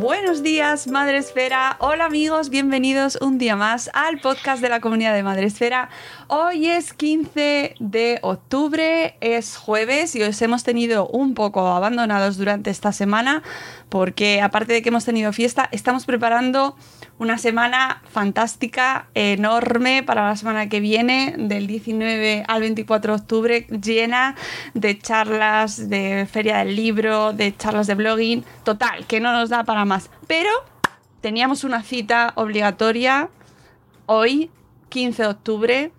Buenos días, Madre Esfera. Hola amigos, bienvenidos un día más al podcast de la comunidad de Madre Esfera. Hoy es 15 de octubre, es jueves y os hemos tenido un poco abandonados durante esta semana porque aparte de que hemos tenido fiesta, estamos preparando una semana fantástica, enorme para la semana que viene, del 19 al 24 de octubre, llena de charlas, de feria del libro, de charlas de blogging, total, que no nos da para más. Pero teníamos una cita obligatoria hoy, 15 de octubre,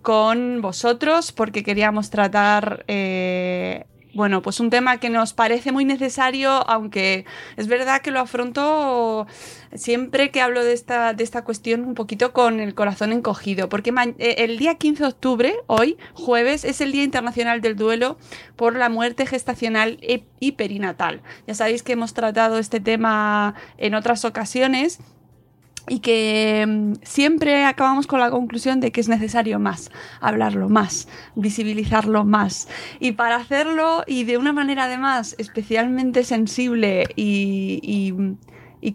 con vosotros, porque queríamos tratar eh, bueno, pues un tema que nos parece muy necesario, aunque es verdad que lo afronto siempre que hablo de esta, de esta cuestión un poquito con el corazón encogido, porque eh, el día 15 de octubre, hoy, jueves, es el Día Internacional del Duelo por la Muerte Gestacional y Perinatal. Ya sabéis que hemos tratado este tema en otras ocasiones y que mm, siempre acabamos con la conclusión de que es necesario más, hablarlo más, visibilizarlo más. Y para hacerlo, y de una manera además especialmente sensible y,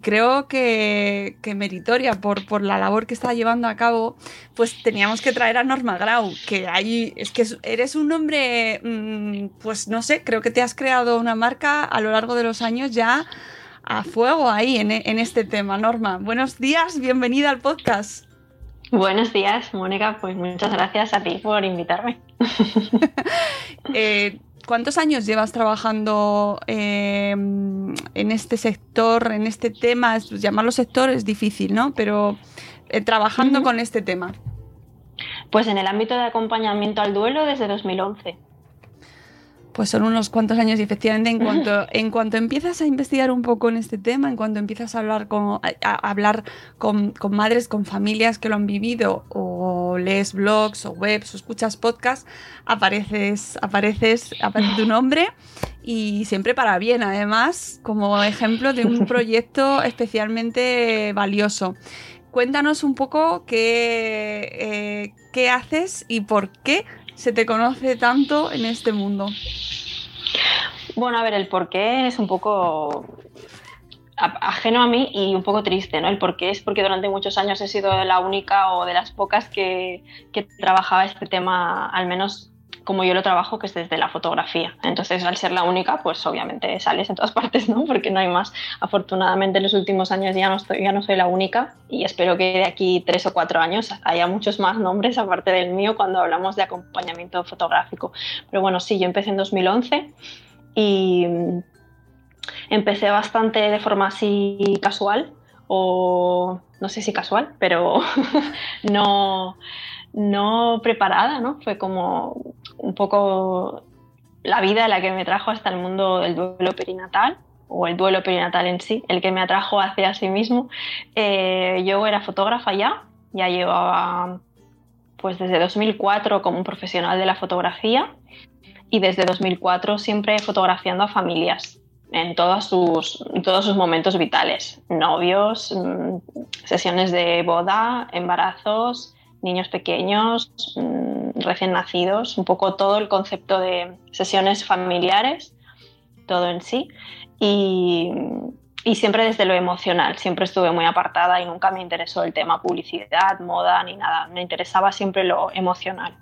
creo que, meritoria por, por, la labor que está llevando a cabo, pues teníamos que traer a Norma Grau, que ahí es que eres un hombre, mm, pues no sé, creo que te has creado una marca a lo largo de los años ya a fuego ahí en, este tema. Norma, buenos días, bienvenida al podcast. Buenos días, Mónica. Pues muchas gracias a ti por invitarme. Eh, ¿Cuántos años llevas trabajando eh, en este sector, en este tema? Llamarlo sector es difícil, ¿no? Pero eh, trabajando con este tema. Pues en el ámbito de acompañamiento al duelo desde 2011 pues son unos cuantos años y efectivamente en cuanto, en cuanto empiezas a investigar un poco en este tema, en cuanto empiezas a hablar con, a, hablar con, madres, con familias que lo han vivido, o lees blogs o webs o escuchas podcasts, apareces, apareces, aparece tu nombre y siempre para bien, además, como ejemplo de un proyecto especialmente valioso. Cuéntanos un poco qué, eh, qué haces y por qué se te conoce tanto en este mundo? Bueno, a ver, el por qué es un poco ajeno a mí y un poco triste, ¿no? El por qué es porque durante muchos años he sido la única o de las pocas que, que trabajaba este tema, al menos como yo lo trabajo, que es desde la fotografía. Entonces, al ser la única, pues obviamente sales en todas partes, ¿no? Porque no hay más. Afortunadamente, en los últimos años ya no, estoy, ya no soy la única y espero que de aquí tres o cuatro años haya muchos más nombres aparte del mío cuando hablamos de acompañamiento fotográfico. Pero bueno, sí, yo empecé en 2011 y empecé bastante de forma así casual o no sé si casual, pero no no preparada, ¿no? Fue como un poco la vida la que me trajo hasta el mundo del duelo perinatal o el duelo perinatal en sí, el que me atrajo hacia sí mismo. Eh, yo era fotógrafa ya, ya llevaba pues desde 2004 como un profesional de la fotografía y desde 2004 siempre fotografiando a familias en todos sus, en todos sus momentos vitales, novios, mm, sesiones de boda, embarazos, niños pequeños, mm, recién nacidos, un poco todo el concepto de sesiones familiares, todo en sí. Y, siempre desde lo emocional, siempre estuve muy apartada y nunca me interesó el tema publicidad, moda ni nada, me interesaba siempre lo emocional.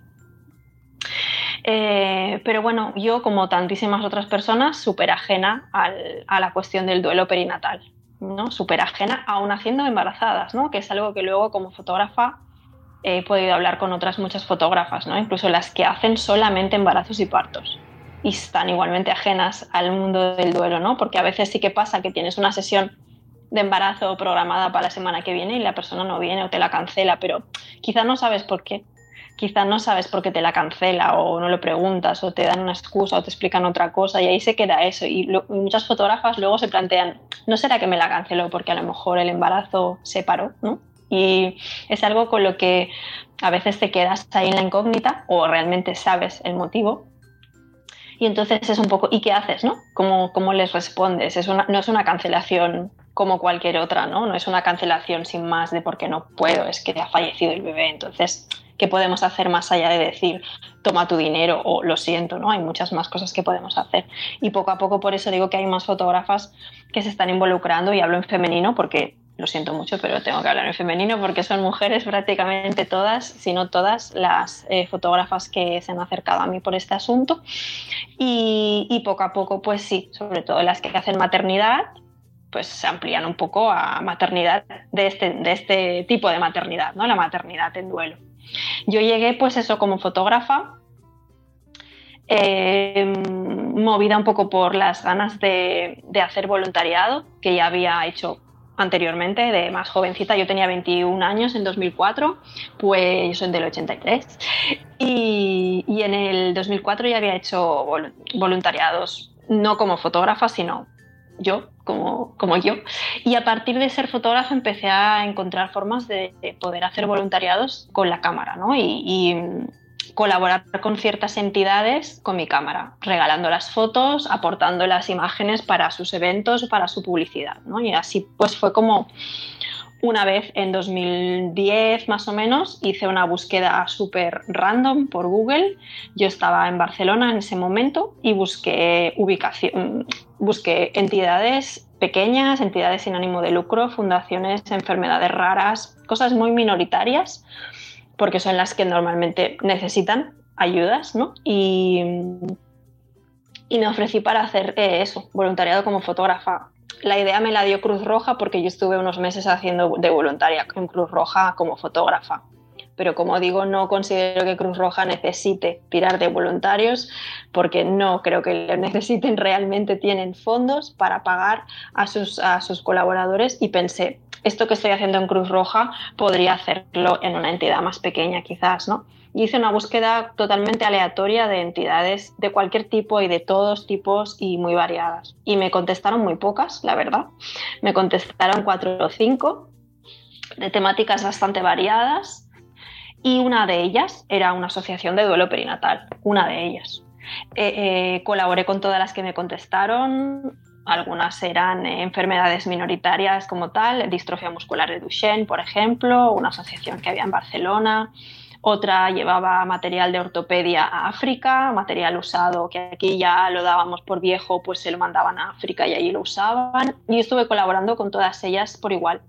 Eh, pero bueno, yo como tantísimas otras personas, súper ajena a la cuestión del duelo perinatal, ¿no? súper ajena aún haciendo embarazadas, ¿no? que es algo que luego como fotógrafa he podido hablar con otras muchas fotógrafas, ¿no? incluso las que hacen solamente embarazos y partos y están igualmente ajenas al mundo del duelo, ¿no? porque a veces sí que pasa que tienes una sesión de embarazo programada para la semana que viene y la persona no viene o te la cancela, pero quizás no sabes por qué. Quizás no sabes por qué te la cancela o no lo preguntas o te dan una excusa o te explican otra cosa y ahí se queda eso. Y, y muchas fotógrafas luego se plantean, ¿no será que me la canceló porque a lo mejor el embarazo se paró? ¿no? Y es algo con lo que a veces te quedas ahí en la incógnita o realmente sabes el motivo. Y entonces es un poco, ¿y qué haces, no? ¿Cómo, cómo les respondes? Es una, no es una cancelación como cualquier otra, ¿no? No es una cancelación sin más de porque no puedo, es que ha fallecido el bebé. Entonces, ¿qué podemos hacer más allá de decir, toma tu dinero o lo siento, ¿no? Hay muchas más cosas que podemos hacer. Y poco a poco, por eso digo que hay más fotógrafas que se están involucrando y hablo en femenino porque lo siento mucho, pero tengo que hablar en femenino porque son mujeres prácticamente todas, si no todas, las eh, fotógrafas que se han acercado a mí por este asunto. Y, poco a poco, pues sí, sobre todo las que hacen maternidad, pues se amplían un poco a maternidad de este, de este tipo de maternidad, ¿no? La maternidad en duelo. Yo llegué, pues eso, como fotógrafa, eh, movida un poco por las ganas de, de hacer voluntariado, que ya había hecho anteriormente, de más jovencita, yo tenía 21 años en 2004, pues yo soy del 83, y, y en el 2004 ya había hecho voluntariados, no como fotógrafa, sino yo, como, como yo. Y a partir de ser fotógrafa empecé a encontrar formas de, poder hacer voluntariados con la cámara, ¿no? y colaborar con ciertas entidades con mi cámara, regalando las fotos, aportando las imágenes para sus eventos o para su publicidad. ¿no? Y así pues fue como una vez en 2010 más o menos hice una búsqueda súper random por Google. Yo estaba en Barcelona en ese momento y busqué ubicación, busqué entidades pequeñas, entidades sin ánimo de lucro, fundaciones, enfermedades raras, cosas muy minoritarias porque son las que normalmente necesitan ayudas, ¿no? Y, me ofrecí para hacer eh, eso, voluntariado como fotógrafa. La idea me la dio Cruz Roja porque yo estuve unos meses haciendo de voluntaria en Cruz Roja como fotógrafa. Pero como digo, no considero que Cruz Roja necesite tirar de voluntarios porque no creo que lo necesiten realmente. Tienen fondos para pagar a sus, a sus colaboradores y pensé, esto que estoy haciendo en Cruz Roja podría hacerlo en una entidad más pequeña quizás, ¿no? Y hice una búsqueda totalmente aleatoria de entidades de cualquier tipo y de todos tipos y muy variadas. Y me contestaron muy pocas, la verdad. Me contestaron cuatro o cinco de temáticas bastante variadas y una de ellas era una asociación de duelo perinatal, una de ellas. Eh, eh, colaboré con todas las que me contestaron, algunas eran enfermedades minoritarias como tal, distrofia muscular de Duchenne, por ejemplo, una asociación que había en Barcelona. Otra llevaba material de ortopedia a África, material usado que aquí ya lo dábamos por viejo, pues se lo mandaban a África y allí lo usaban. Y estuve colaborando con todas ellas por igual,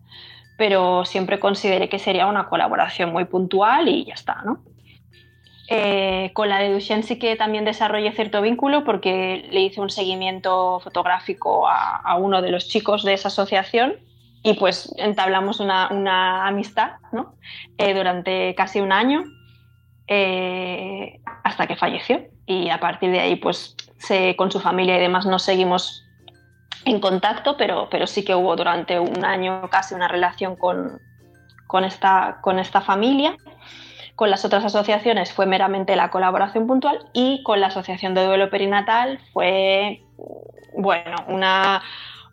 pero siempre consideré que sería una colaboración muy puntual y ya está, ¿no? Eh, con la de Duchenne sí que también desarrollé cierto vínculo porque le hice un seguimiento fotográfico a, uno de los chicos de esa asociación y pues entablamos una, amistad eh, durante casi un año eh, hasta que falleció y a partir de ahí pues con su familia y demás nos seguimos en contacto pero, pero sí que hubo durante un año casi una relación con, con, esta, con esta familia con las otras asociaciones fue meramente la colaboración puntual y con la Asociación de Duelo Perinatal fue, bueno, una,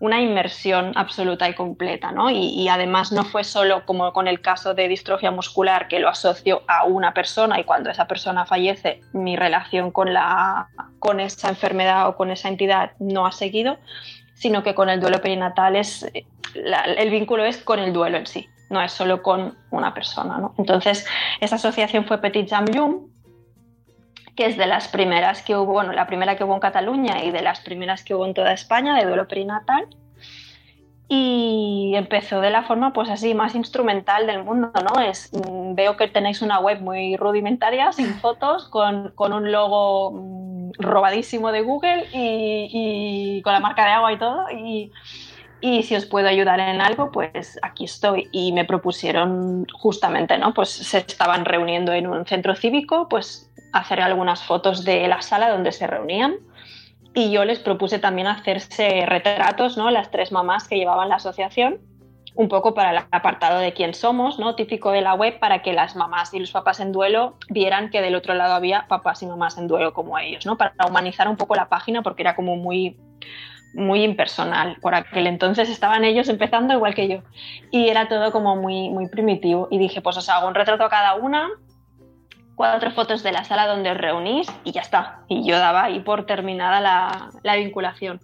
inmersión absoluta y completa, ¿no? Y, además no fue solo como con el caso de distrofia muscular que lo asocio a una persona y cuando esa persona fallece mi relación con, la, con esa enfermedad o con esa entidad no ha seguido, sino que con el duelo perinatal es, el vínculo es con el duelo en sí no es solo con una persona. ¿no? Entonces, esa asociación fue Petit Jam que es de las primeras que hubo, bueno, la primera que hubo en Cataluña y de las primeras que hubo en toda España de duelo perinatal. Y empezó de la forma, pues así, más instrumental del mundo, ¿no? Es, mm, veo que tenéis una web muy rudimentaria, sin fotos, con, con un logo mm, robadísimo de Google y, y, con la marca de agua y todo. Y, y si os puedo ayudar en algo, pues aquí estoy. Y me propusieron justamente, ¿no? Pues se estaban reuniendo en un centro cívico, pues hacer algunas fotos de la sala donde se reunían. Y yo les propuse también hacerse retratos, ¿no? Las tres mamás que llevaban la asociación, un poco para el apartado de quién somos, ¿no? Típico de la web, para que las mamás y los papás en duelo vieran que del otro lado había papás y mamás en duelo como ellos, ¿no? Para humanizar un poco la página porque era como muy muy impersonal. Por aquel entonces estaban ellos empezando igual que yo y era todo como muy, muy primitivo. Y dije, pues os hago un retrato a cada una cuatro fotos de la sala donde os reunís y ya está. Y yo daba ahí por terminada la, la vinculación.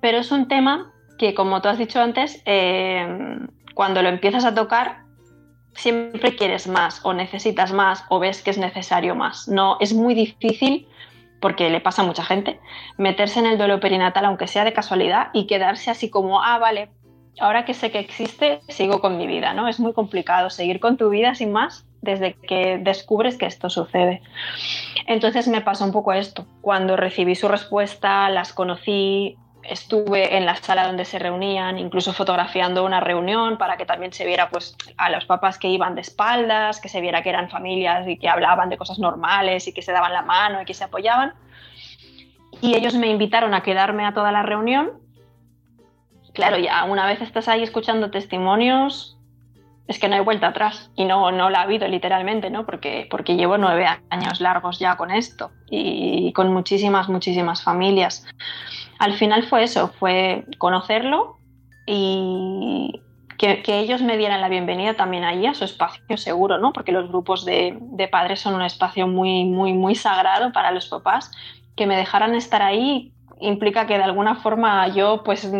Pero es un tema que, como tú has dicho antes, eh, cuando lo empiezas a tocar, siempre quieres más o necesitas más o ves que es necesario más. No, es muy difícil porque le pasa a mucha gente, meterse en el duelo perinatal, aunque sea de casualidad, y quedarse así como, ah, vale, ahora que sé que existe, sigo con mi vida, ¿no? Es muy complicado seguir con tu vida sin más desde que descubres que esto sucede. Entonces me pasó un poco esto. Cuando recibí su respuesta, las conocí, estuve en la sala donde se reunían, incluso fotografiando una reunión para que también se viera pues, a los papás que iban de espaldas, que se viera que eran familias y que hablaban de cosas normales y que se daban la mano y que se apoyaban. Y ellos me invitaron a quedarme a toda la reunión. Claro, ya una vez estás ahí escuchando testimonios, es que no hay vuelta atrás y no, no la ha habido literalmente, ¿no? Porque, porque llevo nueve años largos ya con esto y con muchísimas, muchísimas familias. Al final fue eso, fue conocerlo y que, ellos me dieran la bienvenida también ahí a su espacio seguro, ¿no? Porque los grupos de, de padres son un espacio muy, muy, muy sagrado para los papás. Que me dejaran estar ahí implica que de alguna forma yo, pues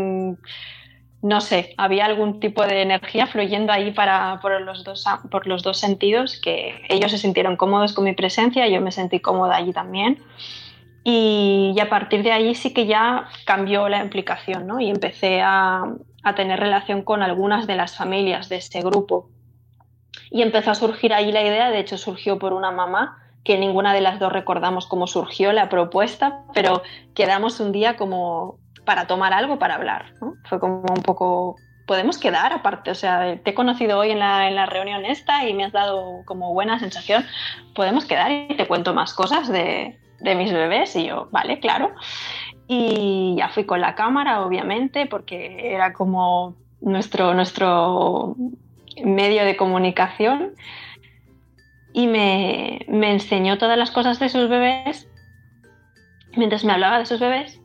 no sé, había algún tipo de energía fluyendo ahí para, por, los dos, por los dos sentidos, que ellos se sintieron cómodos con mi presencia, yo me sentí cómoda allí también. Y, a partir de ahí sí que ya cambió la implicación, ¿no? Y empecé a, a tener relación con algunas de las familias de ese grupo. Y empezó a surgir ahí la idea, de hecho surgió por una mamá, que ninguna de las dos recordamos cómo surgió la propuesta, pero quedamos un día como, para tomar algo, para hablar. Fue como un poco, podemos quedar aparte, o sea, te he conocido hoy en la, en la, reunión esta y me has dado como buena sensación, podemos quedar y te cuento más cosas de, de mis bebés y yo, vale, claro. Y ya fui con la cámara, obviamente, porque era como nuestro, nuestro medio de comunicación. Y me, me enseñó todas las cosas de sus bebés mientras me hablaba de sus bebés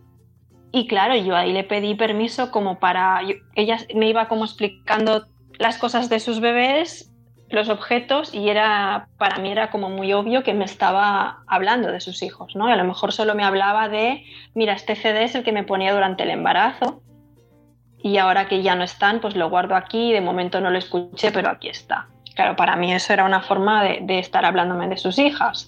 y claro, yo ahí le pedí permiso como para... ella me iba como explicando las cosas de sus bebés, los objetos, y era para mí era como muy obvio que me estaba hablando de sus hijos, ¿no? a lo mejor solo me hablaba de, mira, este CD es el que me ponía durante el embarazo, y ahora que ya no están, pues lo guardo aquí, de momento no lo escuché, pero aquí está. Claro, para mí eso era una forma de, de estar hablándome de sus hijas.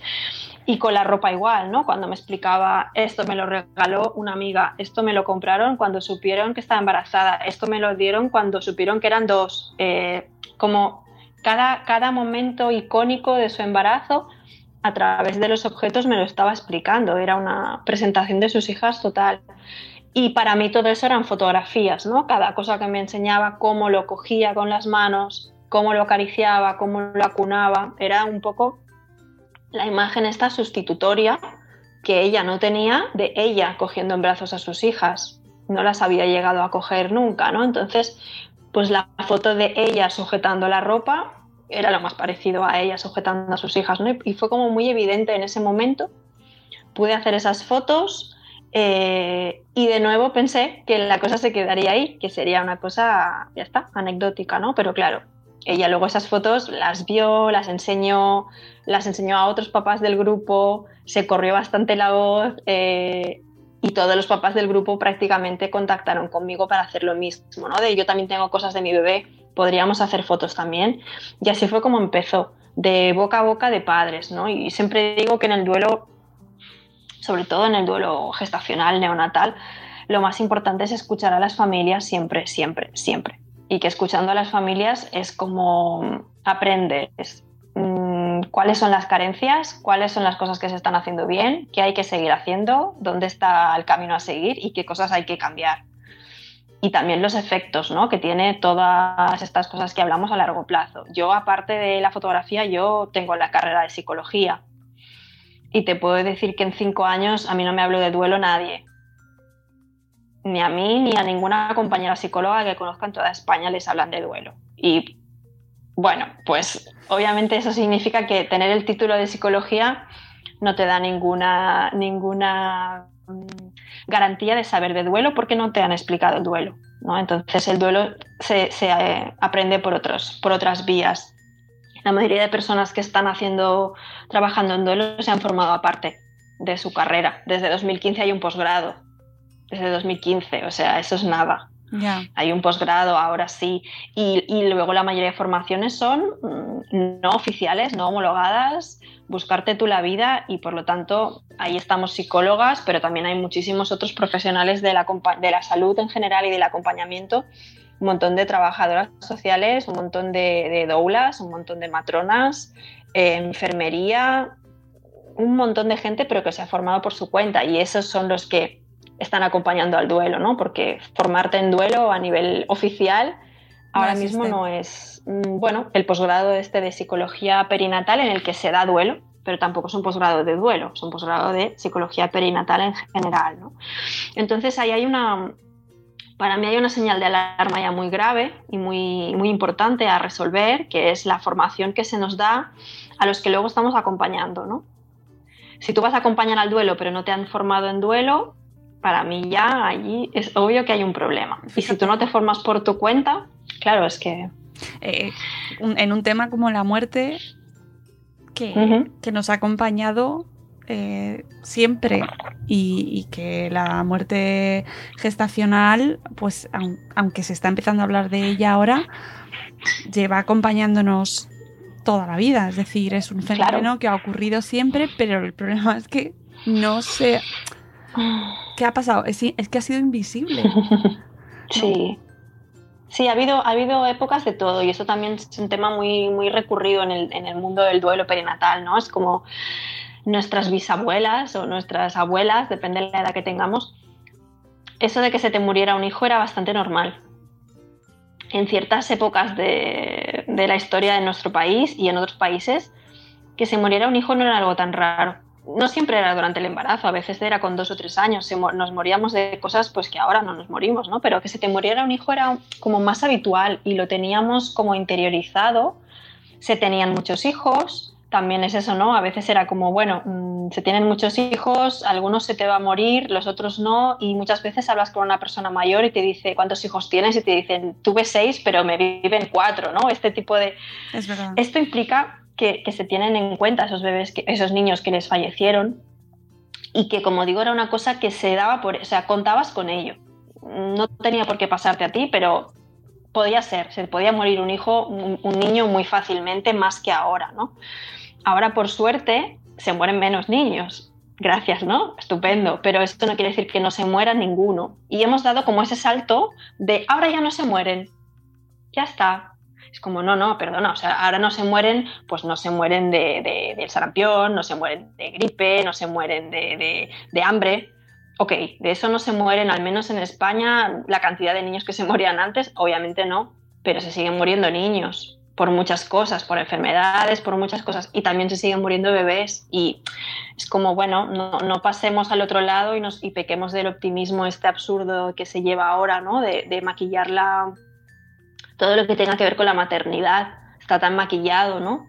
Y con la ropa igual, ¿no? Cuando me explicaba, esto me lo regaló una amiga, esto me lo compraron cuando supieron que estaba embarazada, esto me lo dieron cuando supieron que eran dos. Eh, como cada, cada momento icónico de su embarazo, a través de los objetos me lo estaba explicando. Era una presentación de sus hijas total. Y para mí todo eso eran fotografías, ¿no? Cada cosa que me enseñaba, cómo lo cogía con las manos, cómo lo acariciaba, cómo lo acunaba, era un poco la imagen está sustitutoria que ella no tenía de ella cogiendo en brazos a sus hijas. No las había llegado a coger nunca, ¿no? Entonces, pues la foto de ella sujetando la ropa era lo más parecido a ella sujetando a sus hijas, ¿no? Y fue como muy evidente en ese momento. Pude hacer esas fotos eh, y de nuevo pensé que la cosa se quedaría ahí, que sería una cosa, ya está, anecdótica, ¿no? Pero claro, ella luego esas fotos las vio, las enseñó, las enseñó a otros papás del grupo, se corrió bastante la voz eh, y todos los papás del grupo prácticamente contactaron conmigo para hacer lo mismo, ¿no? De yo también tengo cosas de mi bebé, podríamos hacer fotos también. Y así fue como empezó, de boca a boca de padres, ¿no? Y siempre digo que en el duelo, sobre todo en el duelo gestacional, neonatal, lo más importante es escuchar a las familias siempre, siempre, siempre y que escuchando a las familias es como aprendes cuáles son las carencias, cuáles son las cosas que se están haciendo bien, qué hay que seguir haciendo, dónde está el camino a seguir y qué cosas hay que cambiar. Y también los efectos ¿no? que tiene todas estas cosas que hablamos a largo plazo. Yo, aparte de la fotografía, yo tengo la carrera de psicología. Y te puedo decir que en cinco años a mí no me habló de duelo nadie ni a mí ni a ninguna compañera psicóloga que conozca en toda España les hablan de duelo. Y bueno, pues obviamente eso significa que tener el título de psicología no te da ninguna, ninguna mm, garantía de saber de duelo porque no te han explicado el duelo. ¿no? Entonces el duelo se, se eh, aprende por, otros, por otras vías. La mayoría de personas que están haciendo, trabajando en duelo se han formado aparte de su carrera. Desde 2015 hay un posgrado. Desde 2015, o sea, eso es nada. Hay un posgrado, ahora sí. Y, luego la mayoría de formaciones son mm, no oficiales, no homologadas, buscarte tú la vida y por lo tanto ahí estamos psicólogas, pero también hay muchísimos otros profesionales de la, de la salud en general y del acompañamiento. Un montón de trabajadoras sociales, un montón de, doulas, un montón de matronas, eh, enfermería, un montón de gente, pero que se ha formado por su cuenta. Y esos son los que están acompañando al duelo, ¿no? Porque formarte en duelo a nivel oficial ahora mismo no es, mm, bueno, el posgrado este de psicología perinatal en el que se da duelo, pero tampoco es un posgrado de duelo, es un posgrado de psicología perinatal en general, ¿no? Entonces ahí hay una, para mí hay una señal de alarma ya muy grave y muy, muy importante a resolver, que es la formación que se nos da a los que luego estamos acompañando, ¿no? Si tú vas a acompañar al duelo pero no te han formado en duelo, para mí ya allí es obvio que hay un problema. Y si tú no te formas por tu cuenta, claro, es que... Eh, en un tema como la muerte, que, que nos ha acompañado eh, siempre y, que la muerte gestacional, pues aunque se está empezando a hablar de ella ahora, lleva acompañándonos toda la vida. Es decir, es un fenómeno que ha ocurrido siempre, pero el problema es que no sé ¿Qué ha pasado? Es, que ha sido invisible. sí. Sí, ha habido, ha habido épocas de todo y eso también es un tema muy, muy recurrido en el, en el mundo del duelo perinatal, ¿no? Es como nuestras bisabuelas o nuestras abuelas, depende de la edad que tengamos, eso de que se te muriera un hijo era bastante normal. En ciertas épocas de, de la historia de nuestro país y en otros países, que se muriera un hijo no era algo tan raro no siempre era durante el embarazo, a veces era con dos o tres años, nos moríamos de cosas pues que ahora no nos morimos, ¿no? Pero que se te muriera un hijo era como más habitual y lo teníamos como interiorizado, se tenían muchos hijos, también es eso, ¿no? A veces era como, bueno, mm, se tienen muchos hijos, algunos se te va a morir, los otros no, y muchas veces hablas con una persona mayor y te dice cuántos hijos tienes y te dicen, tuve seis, pero me viven cuatro, ¿no? Este tipo de... Es verdad. Esto implica que, se tienen en cuenta esos bebés, esos niños que les fallecieron y que, como digo, era una cosa que se daba por, o sea, contabas con ello. No tenía por qué pasarte a ti, pero podía ser, se podía morir un hijo, un, niño muy fácilmente, más que ahora, ¿no? Ahora, por suerte, se mueren menos niños. Gracias, ¿no? Estupendo. Pero esto no quiere decir que no se muera ninguno. Y hemos dado como ese salto de ahora ya no se mueren. Ya está. Es como, no, no, perdona, o sea, ahora no se mueren, pues no se mueren de, del sarampión, no se mueren de gripe, no se mueren de, de, hambre. Ok, de eso no se mueren, al menos en España, la cantidad de niños que se morían antes, obviamente no, pero se siguen muriendo niños por muchas cosas, por enfermedades, por muchas cosas, y también se siguen muriendo bebés. Y es como, bueno, no, no pasemos al otro lado y, nos, y pequemos del optimismo este absurdo que se lleva ahora, ¿no? De, de maquillar la, todo lo que tenga que ver con la maternidad está tan maquillado, ¿no?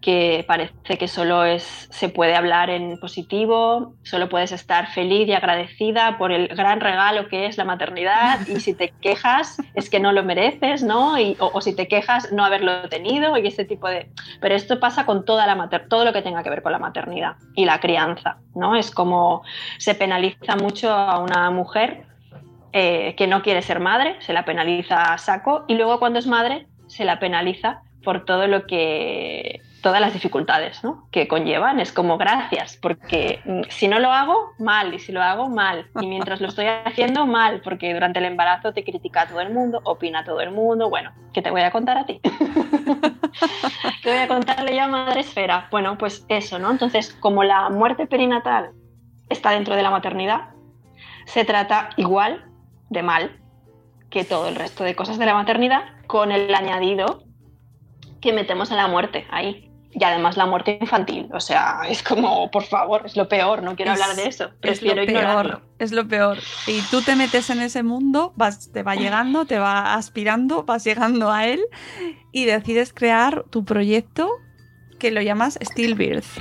que parece que solo es, se puede hablar en positivo, solo puedes estar feliz y agradecida por el gran regalo que es la maternidad y si te quejas es que no lo mereces, ¿no? o, si te quejas no haberlo tenido y ese tipo de... Pero esto pasa con toda la mater todo lo que tenga que ver con la maternidad y la crianza, ¿no? Es como se penaliza mucho a una mujer eh, que no quiere ser madre, se la penaliza a saco, y luego cuando es madre se la penaliza por todo lo que todas las dificultades que conllevan. Es como gracias, porque mm, si no lo hago, mal, y si lo hago, mal. Y mientras lo estoy haciendo, mal, porque durante el embarazo te critica todo el mundo, opina todo el mundo. Bueno, ¿qué te voy a contar a ti? ¿Qué voy a contarle yo a Madre Esfera? Bueno, pues eso, ¿no? Entonces, como la muerte perinatal está dentro de la maternidad, se trata igual de mal que todo el resto de cosas de la maternidad, con el añadido que metemos en la muerte ahí. Y además la muerte infantil, o sea, es como, por favor, es lo peor, no quiero hablar de eso, prefiero es lo peor, es lo peor. Y tú te metes en ese mundo, vas, te va llegando, te va aspirando, vas llegando a él y decides crear tu proyecto que lo llamas Stillbirth.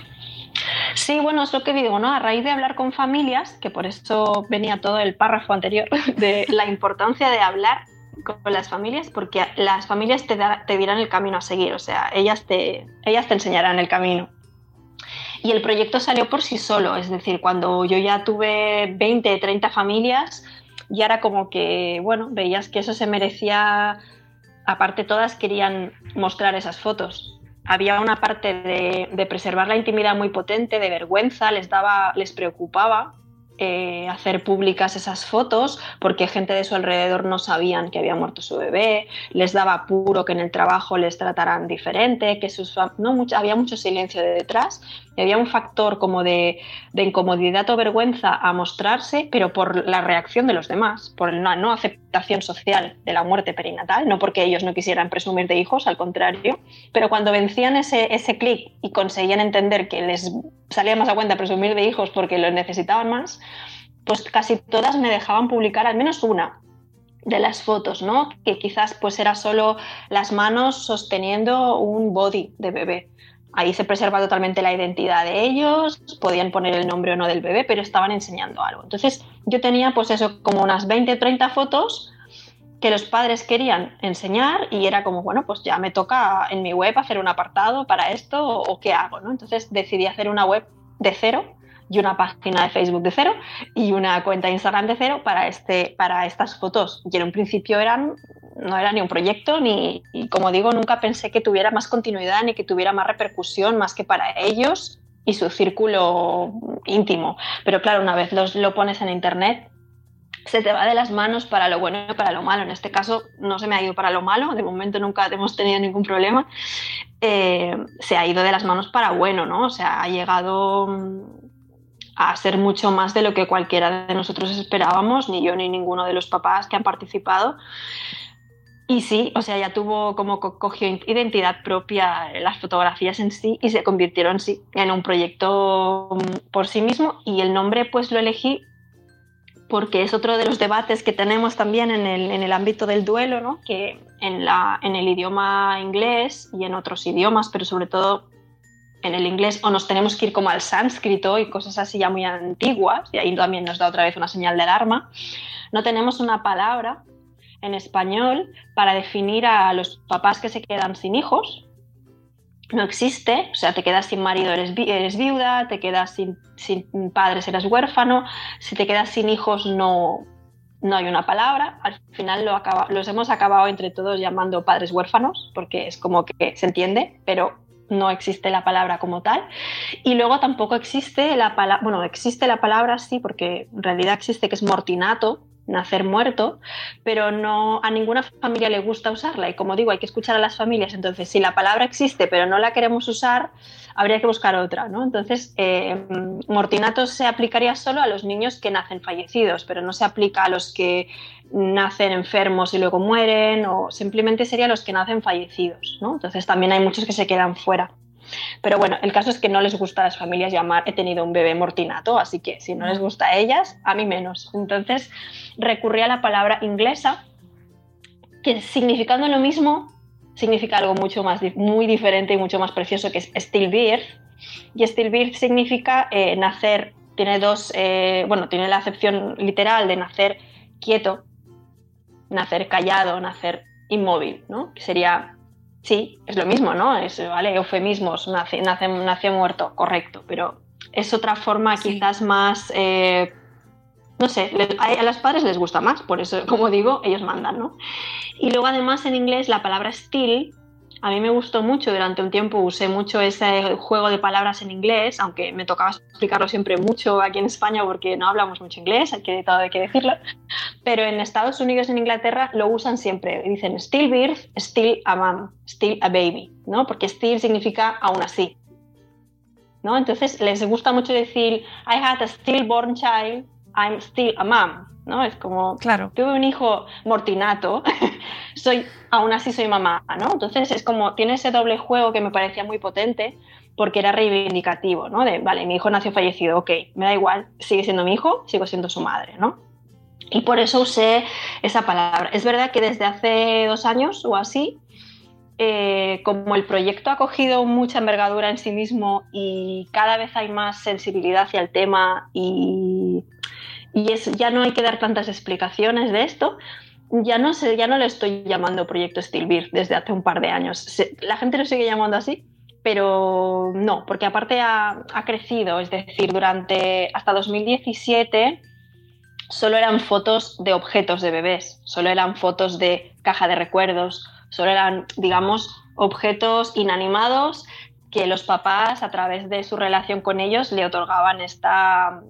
Sí, bueno, es lo que digo, ¿no? A raíz de hablar con familias, que por eso venía todo el párrafo anterior, de la importancia de hablar con las familias porque las familias te, te dirán el camino a seguir, o sea, ellas te, ellas te enseñarán el camino. Y el proyecto salió por sí solo, es decir, cuando yo ya tuve 20, 30 familias, ya era como que, bueno, veías que eso se merecía, aparte todas querían mostrar esas fotos. Había una parte de, preservar la intimidad muy potente, de vergüenza, les daba, les preocupaba eh, hacer públicas esas fotos porque gente de su alrededor no sabían que había muerto su bebé, les daba apuro que en el trabajo les trataran diferente, que sus no había mucho silencio de detrás y había un factor como de, de, incomodidad o vergüenza a mostrarse, pero por la reacción de los demás, por la no aceptación social de la muerte perinatal, no porque ellos no quisieran presumir de hijos, al contrario, pero cuando vencían ese, ese clic y conseguían entender que les salía más a cuenta presumir de hijos porque los necesitaban más, pues casi todas me dejaban publicar al menos una de las fotos, ¿no? Que quizás pues era solo las manos sosteniendo un body de bebé. Ahí se preserva totalmente la identidad de ellos, podían poner el nombre o no del bebé, pero estaban enseñando algo. Entonces yo tenía pues eso, como unas 20 o 30 fotos que los padres querían enseñar y era como, bueno, pues ya me toca en mi web hacer un apartado para esto o, qué hago, ¿no? Entonces decidí hacer una web de cero y una página de Facebook de cero y una cuenta de Instagram de cero para, este, para estas fotos. Y en un principio eran, no era ni un proyecto, ni, como digo, nunca pensé que tuviera más continuidad ni que tuviera más repercusión más que para ellos y su círculo íntimo. Pero claro, una vez los, lo pones en Internet, se te va de las manos para lo bueno y para lo malo. En este caso no se me ha ido para lo malo, de momento nunca hemos tenido ningún problema. Eh, se ha ido de las manos para bueno, ¿no? O sea, ha llegado mm, a ser mucho más de lo que cualquiera de nosotros esperábamos, ni yo ni ninguno de los papás que han participado. Y sí, o sea, ya tuvo como cogió identidad propia las fotografías en sí y se convirtieron sí, en un proyecto mm, por sí mismo y el nombre pues lo elegí porque es otro de los debates que tenemos también en el, en el ámbito del duelo, ¿no? que en, la, en el idioma inglés y en otros idiomas, pero sobre todo en el inglés, o nos tenemos que ir como al sánscrito y cosas así ya muy antiguas, y ahí también nos da otra vez una señal de alarma, no tenemos una palabra en español para definir a los papás que se quedan sin hijos, no existe, o sea, te quedas sin marido, eres, vi eres viuda, te quedas sin, sin, padres, eres huérfano, si te quedas sin hijos no, no hay una palabra, al final lo acaba, los hemos acabado entre todos llamando padres huérfanos, porque es como que se entiende, pero no existe la palabra como tal. Y luego tampoco existe la palabra, bueno, existe la palabra sí, porque en realidad existe que es mortinato, nacer muerto, pero no a ninguna familia le gusta usarla y como digo, hay que escuchar a las familias, entonces si la palabra existe pero no la queremos usar, habría que buscar otra, ¿no? Entonces, eh, mortinato se aplicaría solo a los niños que nacen fallecidos, pero no se aplica a los que nacen enfermos y luego mueren o simplemente sería los que nacen fallecidos, ¿no? Entonces también hay muchos que se quedan fuera. Pero bueno, el caso es que no les gusta a las familias llamar he tenido un bebé mortinato, así que si no les gusta a ellas, a mí menos. Entonces recurrí a la palabra inglesa, que significando lo mismo, significa algo mucho más, muy diferente y mucho más precioso, que es stillbirth. Y stillbirth significa eh, nacer, tiene dos, eh, bueno, tiene la acepción literal de nacer quieto, nacer callado, nacer inmóvil, ¿no? Que sería Sí, es lo mismo, ¿no? Es, ¿vale? Eufemismos, nace, nace, nace muerto, correcto, pero es otra forma sí. quizás más, eh, no sé, a, a los padres les gusta más, por eso, como digo, ellos mandan, ¿no? Y luego además en inglés la palabra still a mí me gustó mucho, durante un tiempo usé mucho ese juego de palabras en inglés, aunque me tocaba explicarlo siempre mucho aquí en España porque no hablamos mucho inglés, hay que, todo hay que decirlo, pero en Estados Unidos en Inglaterra lo usan siempre, dicen still birth, still a mom, still a baby, ¿no? porque still significa aún así. ¿no? Entonces les gusta mucho decir I had a stillborn child, I'm still a mom. ¿No? Es como, claro. tuve un hijo mortinato, soy, aún así soy mamá, ¿no? Entonces es como, tiene ese doble juego que me parecía muy potente porque era reivindicativo, ¿no? De, vale, mi hijo nació fallecido, ok, me da igual, sigue siendo mi hijo, sigo siendo su madre, ¿no? Y por eso usé esa palabra. Es verdad que desde hace dos años o así, eh, como el proyecto ha cogido mucha envergadura en sí mismo y cada vez hay más sensibilidad hacia el tema y y es, ya no hay que dar tantas explicaciones de esto, ya no sé, ya no le estoy llamando Proyecto Stilbir desde hace un par de años. La gente lo sigue llamando así, pero no, porque aparte ha, ha crecido, es decir, durante hasta 2017 solo eran fotos de objetos de bebés, solo eran fotos de caja de recuerdos, solo eran, digamos, objetos inanimados que los papás, a través de su relación con ellos, le otorgaban esta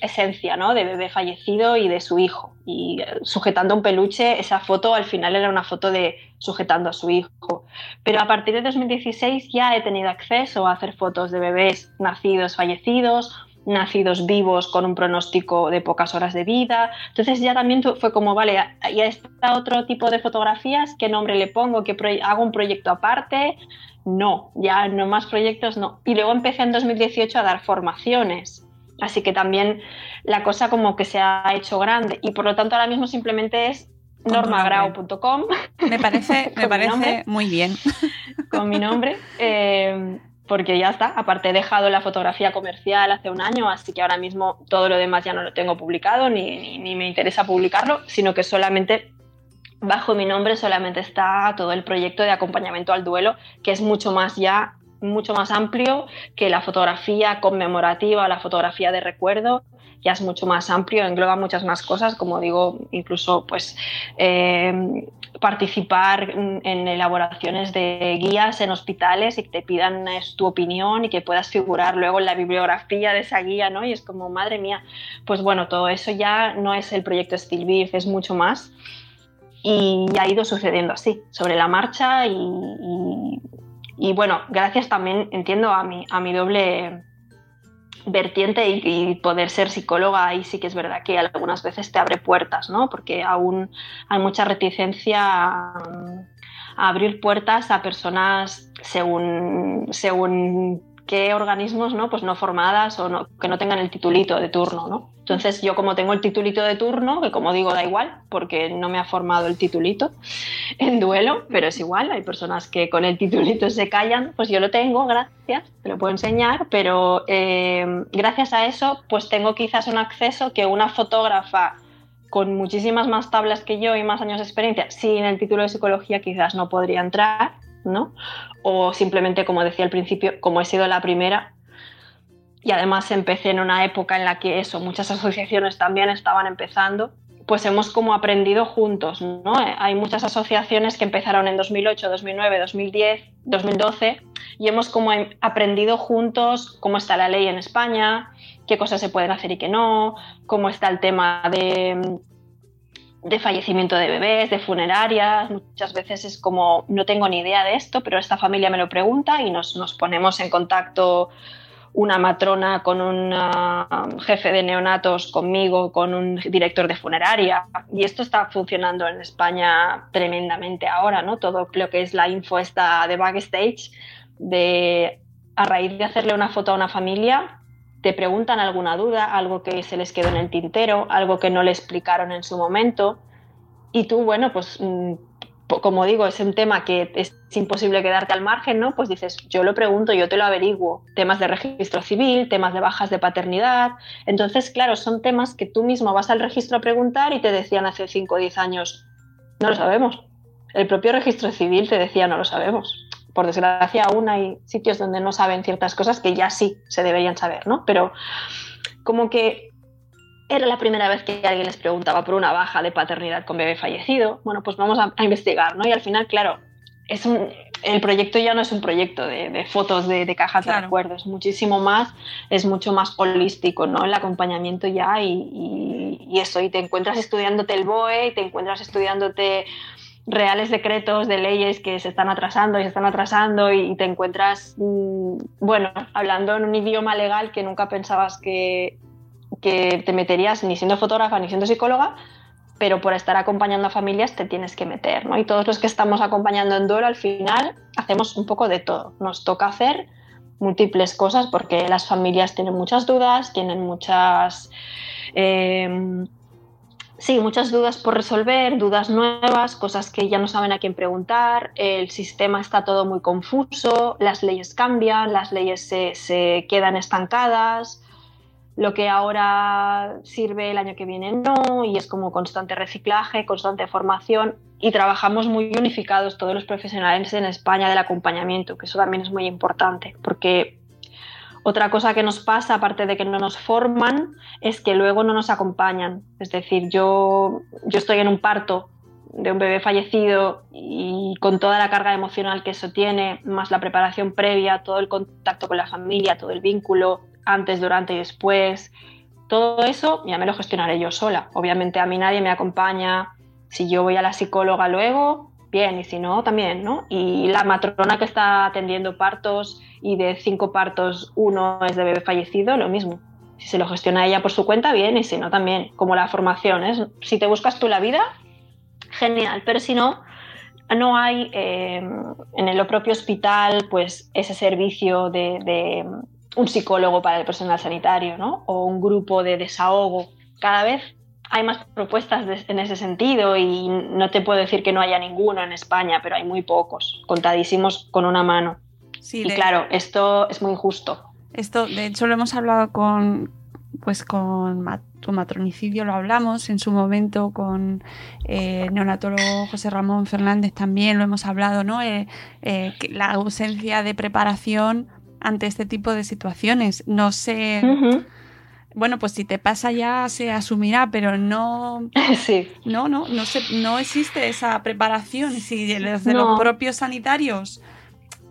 esencia ¿no? de bebé fallecido y de su hijo. Y eh, sujetando un peluche, esa foto al final era una foto de sujetando a su hijo. Pero a partir de 2016 ya he tenido acceso a hacer fotos de bebés nacidos fallecidos, nacidos vivos con un pronóstico de pocas horas de vida. Entonces ya también fue como, vale, ya está otro tipo de fotografías, ¿qué nombre le pongo? ¿Que hago un proyecto aparte? No, ya no más proyectos, no. Y luego empecé en 2018 a dar formaciones. Así que también la cosa como que se ha hecho grande y por lo tanto ahora mismo simplemente es normagrau.com. Me parece, me parece muy bien. Con mi nombre. Eh, porque ya está, aparte he dejado la fotografía comercial hace un año, así que ahora mismo todo lo demás ya no lo tengo publicado ni, ni, me interesa publicarlo, sino que solamente bajo mi nombre solamente está todo el proyecto de acompañamiento al duelo, que es mucho más ya mucho más amplio que la fotografía conmemorativa, la fotografía de recuerdo, ya es mucho más amplio, engloba muchas más cosas, como digo, incluso pues eh, participar en elaboraciones de guías en hospitales y que te pidan tu opinión y que puedas figurar luego en la bibliografía de esa guía, ¿no? Y es como, madre mía, pues bueno, todo eso ya no es el proyecto Steel es mucho más y ha ido sucediendo así, sobre la marcha y, y, bueno, gracias también, entiendo, a mi, a mi doble vertiente y, poder ser psicóloga ahí sí que es verdad que algunas veces te abre puertas, ¿no? Porque aún hay mucha reticencia a, abrir puertas a personas según, según qué organismos no pues no formadas o que no tengan el titulito de turno no entonces yo como tengo el titulito de turno que como digo da igual porque no me ha formado el titulito en duelo pero es igual hay personas que con el titulito se callan pues yo lo tengo gracias te lo puedo enseñar pero eh, gracias a eso pues tengo quizás un acceso que una fotógrafa con muchísimas más tablas que yo y más años de experiencia sin el título de psicología quizás no podría entrar ¿no? O simplemente, como decía al principio, como he sido la primera, y además empecé en una época en la que eso, muchas asociaciones también estaban empezando, pues hemos como aprendido juntos, ¿no? Hay muchas asociaciones que empezaron en 2008, 2009, 2010, 2012 y hemos como aprendido juntos cómo está la ley en España, qué cosas se pueden hacer y qué no, cómo está el tema de de fallecimiento de bebés, de funerarias. Muchas veces es como, no tengo ni idea de esto, pero esta familia me lo pregunta y nos, ponemos en contacto una matrona con un um, jefe de neonatos, conmigo, con un director de funeraria. Y esto está funcionando en España tremendamente ahora, ¿no? Todo lo que es la info esta de backstage, de a raíz de hacerle una foto a una familia, te preguntan alguna duda, algo que se les quedó en el tintero, algo que no le explicaron en su momento. Y tú, bueno, pues mm, como digo, es un tema que es imposible quedarte al margen, ¿no? Pues dices, yo lo pregunto, yo te lo averiguo. Temas de registro civil, temas de bajas de paternidad. Entonces, claro, son temas que tú mismo vas al registro a preguntar y te decían hace 5 o 10 años, no lo sabemos. El propio registro civil te decía, no lo sabemos por desgracia aún hay sitios donde no saben ciertas cosas que ya sí se deberían saber, ¿no? Pero como que era la primera vez que alguien les preguntaba por una baja de paternidad con bebé fallecido, bueno, pues vamos a, investigar, ¿no? Y al final, claro, es el proyecto ya no es un proyecto de, fotos de, cajas de recuerdos, muchísimo más, es mucho más holístico, ¿no? El acompañamiento ya y, y, eso, y te encuentras estudiándote el BOE, y te encuentras estudiándote reales decretos de leyes que se están atrasando y se están atrasando y te encuentras, mm, bueno, hablando en un idioma legal que nunca pensabas que, que te meterías ni siendo fotógrafa ni siendo psicóloga, pero por estar acompañando a familias te tienes que meter, ¿no? Y todos los que estamos acompañando en duelo al final hacemos un poco de todo. Nos toca hacer múltiples cosas porque las familias tienen muchas dudas, tienen muchas... Eh, Sí, muchas dudas por resolver, dudas nuevas, cosas que ya no saben a quién preguntar, el sistema está todo muy confuso, las leyes cambian, las leyes se, quedan estancadas, lo que ahora sirve el año que viene no, y es como constante reciclaje, constante formación, y trabajamos muy unificados todos los profesionales en España del acompañamiento, que eso también es muy importante, porque otra cosa que nos pasa, aparte de que no nos forman, es que luego no nos acompañan. Es decir, yo, yo estoy en un parto de un bebé fallecido y con toda la carga emocional que eso tiene, más la preparación previa, todo el contacto con la familia, todo el vínculo, antes, durante y después. Todo eso ya me lo gestionaré yo sola. Obviamente a mí nadie me acompaña. Si yo voy a la psicóloga luego, bien, y si no, también, ¿no? Y la matrona que está atendiendo partos y de cinco partos uno es de bebé fallecido, lo mismo. Si se lo gestiona ella por su cuenta, bien, y si no, también. Como la formación, ¿es? Si te buscas tú la vida, genial, pero si no, no hay eh, en el propio hospital pues ese servicio de un psicólogo para el personal sanitario, ¿no? O un grupo de desahogo. Cada vez hay más propuestas en ese sentido y no te puedo decir que no haya ninguno en España, pero hay muy pocos, contadísimos con una mano. Sí, y claro, esto es muy injusto. Esto, de hecho, lo hemos hablado con, pues con, matronicidio, lo hablamos en su momento con eh, el neonatólogo José Ramón Fernández también lo hemos hablado, ¿no? Eh, eh, la ausencia de preparación ante este tipo de situaciones. No sé. Bueno, pues si te pasa ya se asumirá, pero no. Sí. No, no, no, se, no existe esa preparación. Si desde los propios sanitarios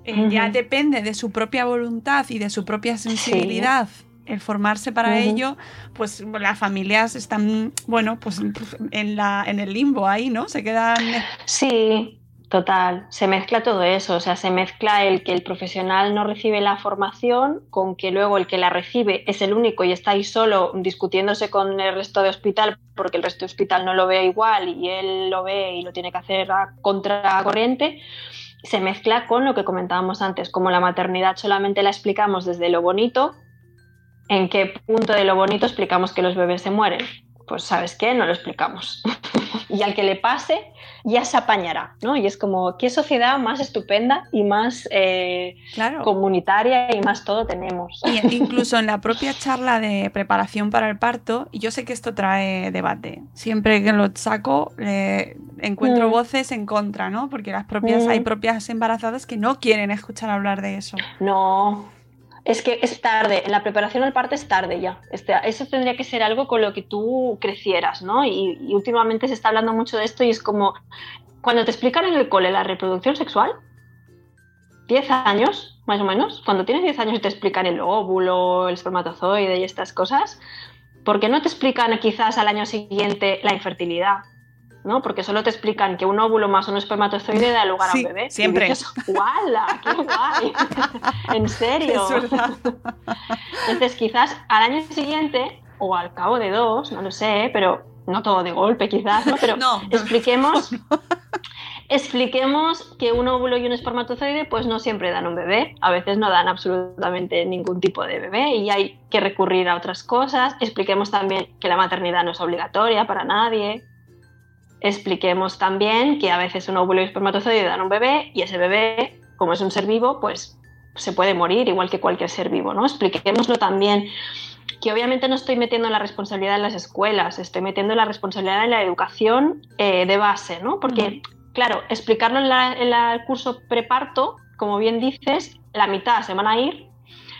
eh, ya depende de su propia voluntad y de su propia sensibilidad. El formarse para ello, pues las familias están, bueno, pues en, la, en el limbo ahí, ¿no? Se quedan. Sí, Total, se mezcla todo eso, o sea, se mezcla el que el profesional no recibe la formación con que luego el que la recibe es el único y está ahí solo discutiéndose con el resto de hospital porque el resto de hospital no lo ve igual y él lo ve y lo tiene que hacer a contracorriente. Se mezcla con lo que comentábamos antes, como la maternidad solamente la explicamos desde lo bonito, en qué punto de lo bonito explicamos que los bebés se mueren pues sabes qué, no lo explicamos. y al que le pase, ya se apañará, ¿no? Y es como, ¿qué sociedad más estupenda y más eh, comunitaria y más todo tenemos? Y incluso en la propia charla de preparación para el parto, y yo sé que esto trae debate, siempre que lo saco encuentro mm. voces en contra, ¿no? Porque las propias, hay mm. propias embarazadas que no quieren escuchar hablar de eso. No, es que es tarde, en la preparación al parto es tarde ya. Este, eso tendría que ser algo con lo que tú crecieras, ¿no? Y, últimamente se está hablando mucho de esto y es como cuando te explican en el cole la reproducción sexual, 10 años, más o menos, cuando tienes 10 años y te explican el óvulo, el espermatozoide y estas cosas, ¿por qué no te explican quizás al año siguiente la infertilidad? ¿No? Porque solo te explican que un óvulo más un espermatozoide da lugar a un bebé. Siempre. ¡Guala! ¡Qué guay! ¿En serio? Entonces, quizás al año siguiente, o al cabo de dos, no lo sé, pero no todo de golpe, quizás, ¿no? Pero expliquemos. Expliquemos que un óvulo y un espermatozoide pues no siempre dan un bebé, a veces no dan absolutamente ningún tipo de bebé y hay que recurrir a otras cosas. Expliquemos también que la maternidad no es obligatoria para nadie, expliquemos también que a veces un óvulo y espermatozoide dan un bebé y ese bebé, como es un ser vivo, pues se puede morir igual que cualquier ser vivo, ¿no? Expliquémoslo también que obviamente no estoy metiendo la responsabilidad en las escuelas, estoy metiendo la responsabilidad en la educación eh, de base, ¿no? Porque, claro, explicarlo en, el curso preparto, como bien dices, la mitad se van a ir,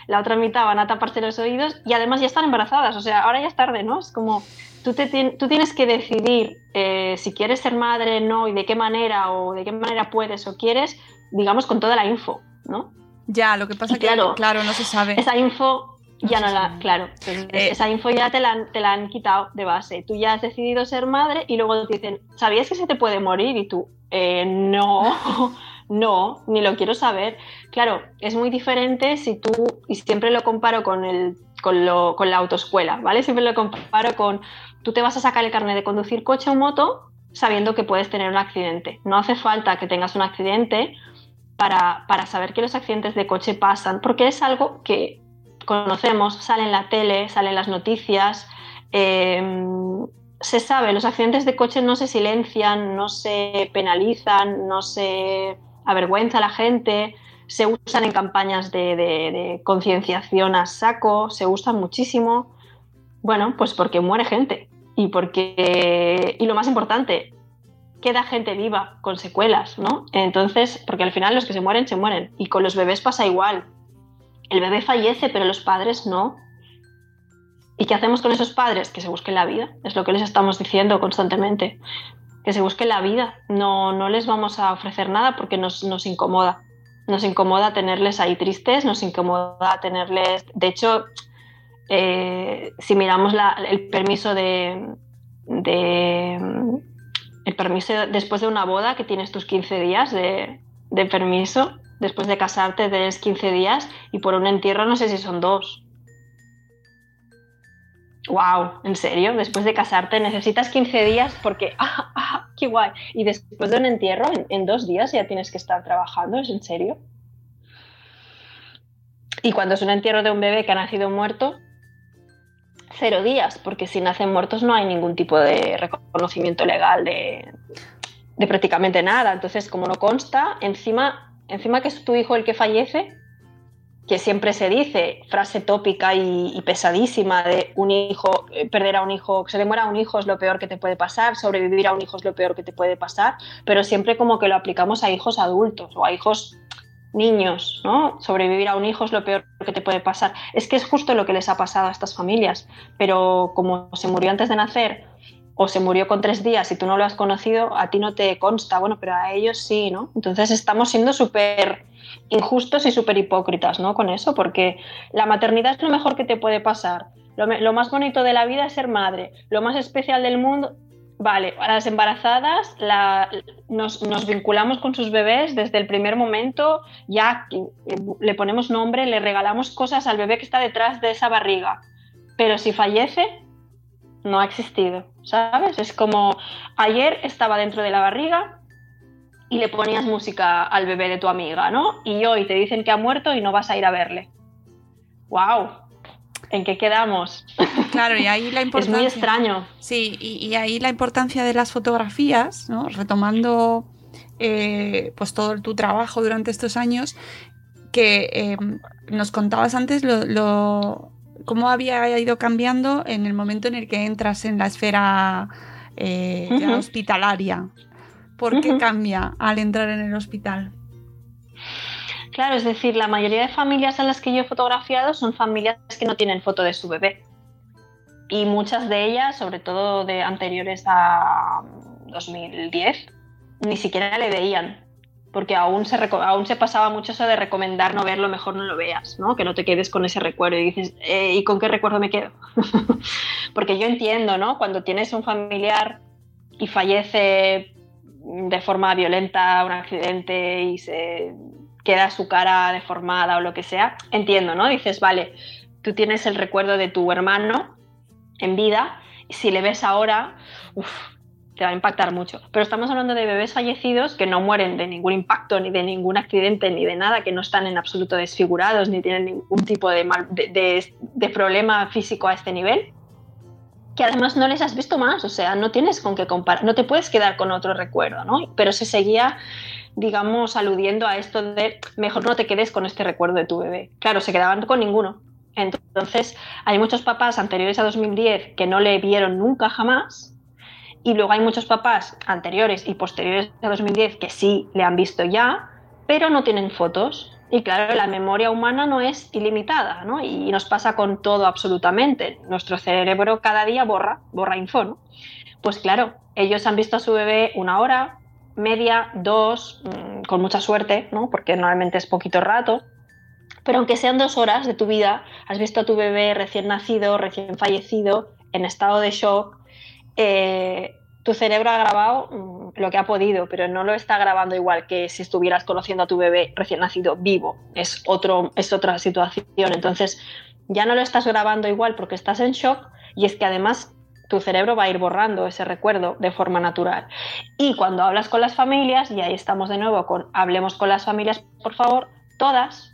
la otra mitad van a taparse los oídos y además ya están embarazadas, o sea, ahora ya es tarde, ¿no? Es como tú, tú tienes que decidir eh, si quieres ser madre, no, y de qué manera, o de qué manera puedes o quieres, digamos, con toda la info, ¿no? Ya, lo que pasa es que, claro, no se sabe. Esa info ya no, la, claro, eh, esa info ya te la, te la, han quitado de base. Tú ya has decidido ser madre y luego te dicen, ¿sabías que se te puede morir? Y tú, eh, no, no, ni lo quiero saber. Claro, es muy diferente si tú, y siempre lo comparo con, el, con, lo, con la autoescuela, ¿vale? Siempre lo comparo con tú te vas a sacar el carnet de conducir coche o moto sabiendo que puedes tener un accidente. No hace falta que tengas un accidente para, saber que los accidentes de coche pasan, porque es algo que conocemos, sale en la tele, sale en las noticias, em, se sabe, los accidentes de coche no se silencian, no se penalizan, no se avergüenza a la gente, se usan en campañas de concienciación a saco, se usan muchísimo Bueno, pues porque muere gente y porque y lo más importante, queda gente viva con secuelas, ¿no? Entonces, porque al final los que se mueren se mueren y con los bebés pasa igual. El bebé fallece, pero los padres no. ¿Y qué hacemos con esos padres? Que se busquen la vida, es lo que les estamos diciendo constantemente. Que se busquen la vida, no, no les vamos a ofrecer nada porque nos, nos incomoda. Nos incomoda tenerles ahí tristes, nos incomoda tenerles... De hecho, eh, si miramos el permiso de, el permiso después de una boda que tienes tus 15 días de, de, permiso, después de casarte tienes 15 días y por un entierro no sé si son dos. Wow, ¿en serio? Después de casarte necesitas 15 días porque, ah, ah, qué guay. Y después de un entierro, en, dos días ya tienes que estar trabajando, ¿es en serio? Y cuando es un entierro de un bebé que ha nacido muerto, cero días, porque si nacen muertos no hay ningún tipo de reconocimiento legal de, de prácticamente nada. Entonces, como no consta, encima, encima que es tu hijo el que fallece, que siempre se dice, frase tópica y, pesadísima de un hijo, eh, perder a un hijo, que se le muera a un hijo es lo peor que te puede pasar, sobrevivir a un hijo es lo peor que te puede pasar, pero siempre como que lo aplicamos a hijos adultos o a hijos niños, ¿no? Sobrevivir a un hijo es lo peor que te puede pasar. Es que es justo lo que les ha pasado a estas familias, pero como se murió antes de nacer o se murió con tres días y tú no lo has conocido, a ti no te consta, bueno, pero a ellos sí, ¿no? Entonces estamos siendo súper injustos y súper hipócritas, ¿no? Con eso, porque la maternidad es lo mejor que te puede pasar. Lo, más bonito de la vida es ser madre. Lo más especial del mundo, Vale, a las embarazadas nos, vinculamos con sus bebés desde el primer momento, ya le ponemos nombre, le regalamos cosas al bebé que está detrás de esa barriga. Pero si fallece, no ha existido, ¿sabes? Es como ayer estaba dentro de la barriga, y le ponías música al bebé de tu amiga, ¿no? Y hoy te dicen que ha muerto y no vas a ir a verle. ¡Wow! ¿En qué quedamos? Claro, y ahí la importancia. Es muy extraño. Sí, y, ahí la importancia de las fotografías, ¿no? Retomando eh, pues todo tu trabajo durante estos años, que em, nos contabas antes lo, cómo había ido cambiando en el momento en el que entras en la esfera eh, hospitalaria, ¿Por qué cambia al entrar en el hospital? Claro, es decir, la mayoría de familias a las que yo he fotografiado son familias que no tienen foto de su bebé. Y muchas de ellas, sobre todo de anteriores a 2010, ni siquiera le veían. Porque aún se, aún se pasaba mucho eso de recomendar no verlo, mejor no lo veas, ¿no? Que no te quedes con ese recuerdo y dices, eh, ¿y con qué recuerdo me quedo? porque yo entiendo, ¿no? Cuando tienes un familiar y fallece de forma violenta un accidente y se queda su cara deformada o lo que sea, entiendo, ¿no? Dices, vale, tú tienes el recuerdo de tu hermano en vida y si le ves ahora, te va a impactar mucho. Pero estamos hablando de bebés fallecidos que no mueren de ningún impacto, ni de ningún accidente, ni de nada, que no están en absoluto desfigurados, ni tienen ningún tipo de, de problema físico a este nivel que además no les has visto más, o sea, no tienes con qué comparar, no te puedes quedar con otro recuerdo, ¿no? Pero se seguía, digamos, aludiendo a esto de mejor no te quedes con este recuerdo de tu bebé. Claro, se quedaban con ninguno. Entonces, hay muchos papás anteriores a 2010 que no le vieron nunca jamás, y luego hay muchos papás anteriores y posteriores a 2010 que sí le han visto ya, pero no tienen fotos. Y claro, la memoria humana no es ilimitada, ¿no? Y nos pasa con todo absolutamente. Nuestro cerebro cada día borra, borra info, ¿no? Pues claro, ellos han visto a su bebé una hora, media, dos, mm, con mucha suerte, ¿no? Porque normalmente es poquito rato. Pero aunque sean dos horas de tu vida, has visto a tu bebé recién nacido, recién fallecido, en estado de shock, eh, tu cerebro ha grabado mm, lo que ha podido, pero no lo está grabando igual que si estuvieras conociendo a tu bebé recién nacido vivo. Es, otro, es otra situación. Entonces, ya no lo estás grabando igual porque estás en shock y es que además tu cerebro va a ir borrando ese recuerdo de forma natural. Y cuando hablas con las familias, y ahí estamos de nuevo con hablemos con las familias, por favor, todas,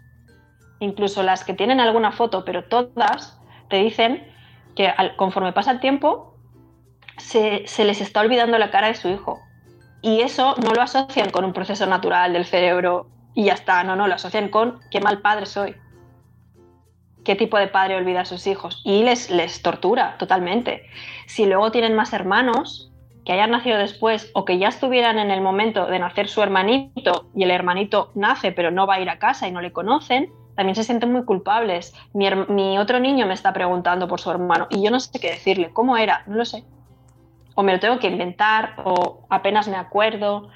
incluso las que tienen alguna foto, pero todas, te dicen que conforme pasa el tiempo, se, les está olvidando la cara de su hijo. Y eso no lo asocian con un proceso natural del cerebro y ya está, no, no, lo asocian con qué mal padre soy. qué tipo de padre olvida a sus hijos y les, les tortura totalmente. Si luego tienen más hermanos que hayan nacido después o que ya estuvieran en el momento de nacer su hermanito y el hermanito nace pero no va a ir a casa y no le conocen, también se sienten muy culpables. Mi, mi otro niño me está preguntando por su hermano y yo no sé qué decirle. ¿Cómo era? No lo sé. O me lo tengo que inventar o apenas me acuerdo.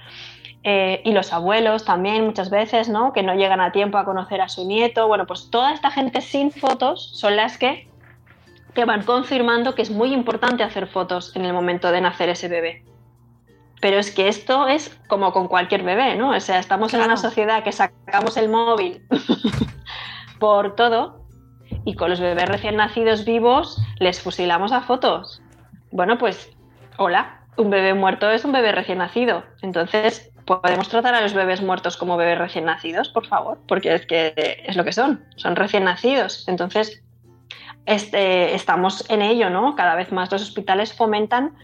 Eh, y los abuelos también muchas veces, ¿no? Que no llegan a tiempo a conocer a su nieto. Bueno, pues toda esta gente sin fotos son las que, que van confirmando que es muy importante hacer fotos en el momento de nacer ese bebé. Pero es que esto es como con cualquier bebé, ¿no? O sea, estamos en una sociedad que sacamos el móvil por todo y con los bebés recién nacidos vivos les fusilamos a fotos. Bueno, pues, hola, un bebé muerto es un bebé recién nacido. Entonces, ¿podemos tratar a los bebés muertos como bebés recién nacidos, por favor? Porque es que es lo que son, son recién nacidos. Entonces, este, estamos en ello, ¿no? Cada vez más los hospitales fomentan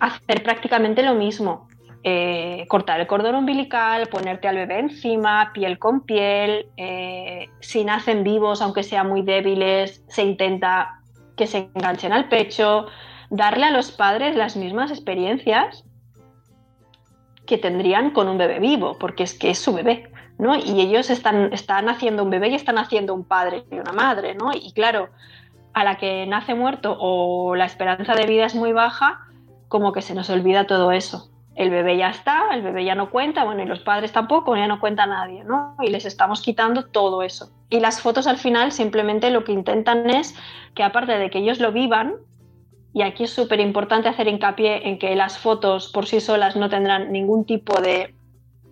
hacer prácticamente lo mismo. Eh, cortar el cordón umbilical, ponerte al bebé encima, piel con piel, eh, si nacen vivos, aunque sean muy débiles, se intenta que se enganchen al pecho, darle a los padres las mismas experiencias que tendrían con un bebé vivo, porque es que es su bebé, ¿no? Y ellos están, están haciendo un bebé y están haciendo un padre y una madre, ¿no? Y claro, a la que nace muerto o la esperanza de vida es muy baja, como que se nos olvida todo eso el bebé ya está, el bebé ya no cuenta, bueno, y los padres tampoco, ya no cuenta nadie, ¿no? Y les estamos quitando todo eso. Y las fotos al final simplemente lo que intentan es que aparte de que ellos lo vivan, y aquí es súper importante hacer hincapié en que las fotos por sí solas no tendrán ningún tipo de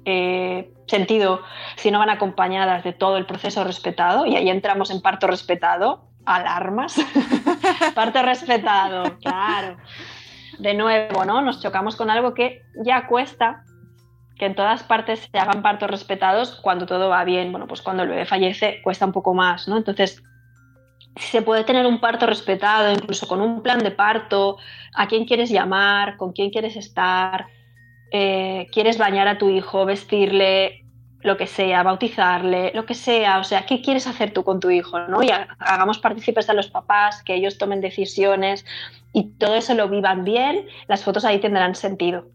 eh, sentido si no van acompañadas de todo el proceso respetado, y ahí entramos en parto respetado, alarmas, parto respetado, claro de nuevo, ¿no? Nos chocamos con algo que ya cuesta que en todas partes se hagan partos respetados cuando todo va bien. Bueno, pues cuando el bebé fallece cuesta un poco más, ¿no? Entonces, se puede tener un parto respetado, incluso con un plan de parto, a quién quieres llamar, con quién quieres estar, eh, quieres bañar a tu hijo, vestirle, lo que sea, bautizarle, lo que sea, o sea, ¿qué quieres hacer tú con tu hijo? ¿no? Y hagamos partícipes a los papás, que ellos tomen decisiones y todo eso lo vivan bien, las fotos ahí tendrán sentido.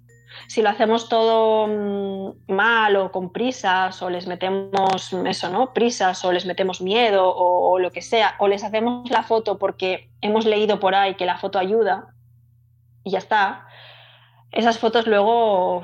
Si lo hacemos todo mm, mal o con prisas o les metemos eso, ¿no? Prisas o les metemos miedo o, lo que sea, o les hacemos la foto porque hemos leído por ahí que la foto ayuda y ya está, esas fotos luego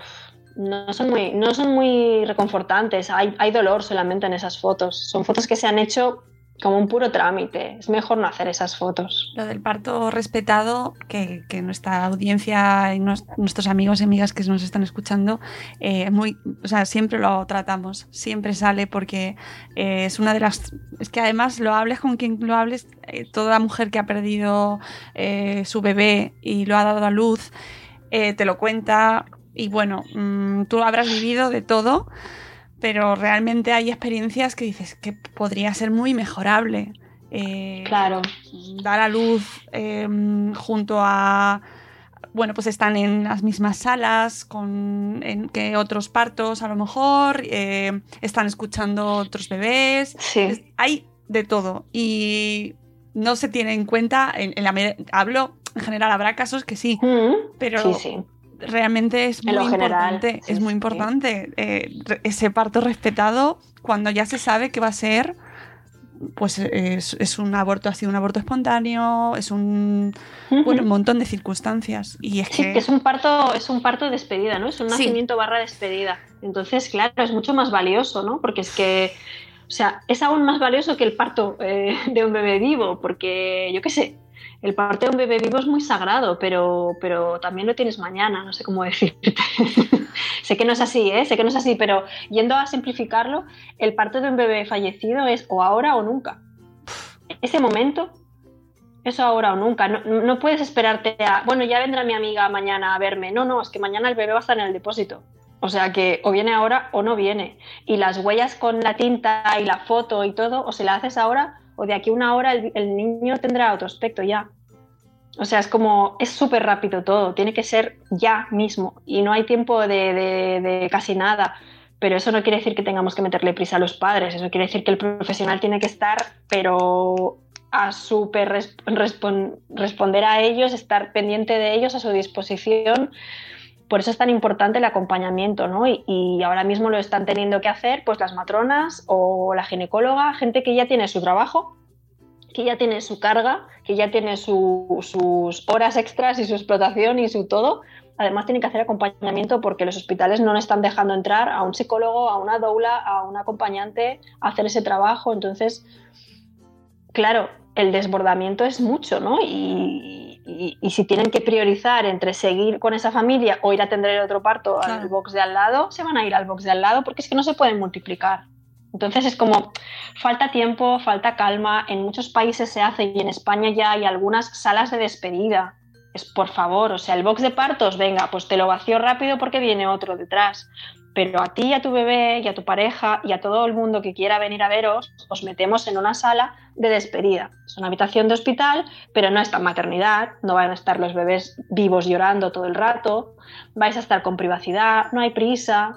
no son muy, no son muy reconfortantes, hay, hay dolor solamente en esas fotos. Son fotos que se han hecho como un puro trámite. Es mejor no hacer esas fotos. Lo del parto respetado, que, nuestra audiencia y nuestros amigos y amigas que nos están escuchando, eh, muy, o sea, siempre lo tratamos, siempre sale porque eh, es una de las... Es que además lo hables con quien lo hables, eh, toda mujer que ha perdido su bebé y lo ha dado a luz, te lo cuenta y bueno, mm, tú habrás vivido de todo, pero realmente hay experiencias que dices que podría ser muy mejorable. Eh, claro. Dar a luz em, junto a. Bueno, pues están en las mismas salas con, que otros partos, a lo mejor. Eh, están escuchando otros bebés. Sí. hay de todo. Y no se tiene en cuenta. En, la, hablo, en general, habrá casos que sí. Mm, pero sí, sí realmente es muy importante, es muy importante eh, ese parto respetado cuando ya se sabe que va a ser pues es, un aborto, ha sido un aborto espontáneo, es un bueno, un montón de circunstancias. Y es sí, que... es un parto, es un parto de despedida, ¿no? Es un nacimiento barra despedida. Entonces, claro, es mucho más valioso, ¿no? Porque es que, o sea, es aún más valioso que el parto eh, de un bebé vivo, porque yo qué sé, el parto de un bebé vivo es muy sagrado, pero, pero también lo tienes mañana, no sé cómo decirte. sé que no es así, ¿eh? sé que no es así, pero yendo a simplificarlo, el parto de un bebé fallecido es o ahora o nunca. Ese momento, eso ahora o nunca. No, no puedes esperarte a, bueno, ya vendrá mi amiga mañana a verme. No, no, es que mañana el bebé va a estar en el depósito. O sea que o viene ahora o no viene. Y las huellas con la tinta y la foto y todo, o se la haces ahora o de aquí a una hora el, niño tendrá otro aspecto ya. O sea, es como, es súper rápido todo, tiene que ser ya mismo y no hay tiempo de, casi nada. pero eso no quiere decir que tengamos que meterle prisa a los padres, eso quiere decir que el profesional tiene que estar, pero a súper responder a ellos, estar pendiente de ellos, a su disposición. Por eso es tan importante el acompañamiento, ¿no? Y, ahora mismo lo están teniendo que hacer pues las matronas o la ginecóloga, gente que ya tiene su trabajo, que ya tiene su carga, que ya tiene sus horas extras y su explotación y su todo, además tienen que hacer acompañamiento porque los hospitales no están dejando entrar a un psicólogo, a una doula, a un acompañante a hacer ese trabajo. Entonces, claro, el desbordamiento es mucho, ¿no? Y, si tienen que priorizar entre seguir con esa familia o ir a atender el otro parto al box de al lado, se van a ir al box de al lado porque es que no se pueden multiplicar. Entonces es como falta tiempo, falta calma. En muchos países se hace y en España ya hay algunas salas de despedida es por favor, o sea, el box de partos, venga, pues te lo vacío rápido porque viene otro detrás. Pero a ti, a tu bebé y a tu pareja y a todo el mundo que quiera venir a veros, os metemos en una sala de despedida. Es una habitación de hospital, pero no está maternidad, no van a estar los bebés vivos llorando todo el rato, vais a estar con privacidad, no hay prisa,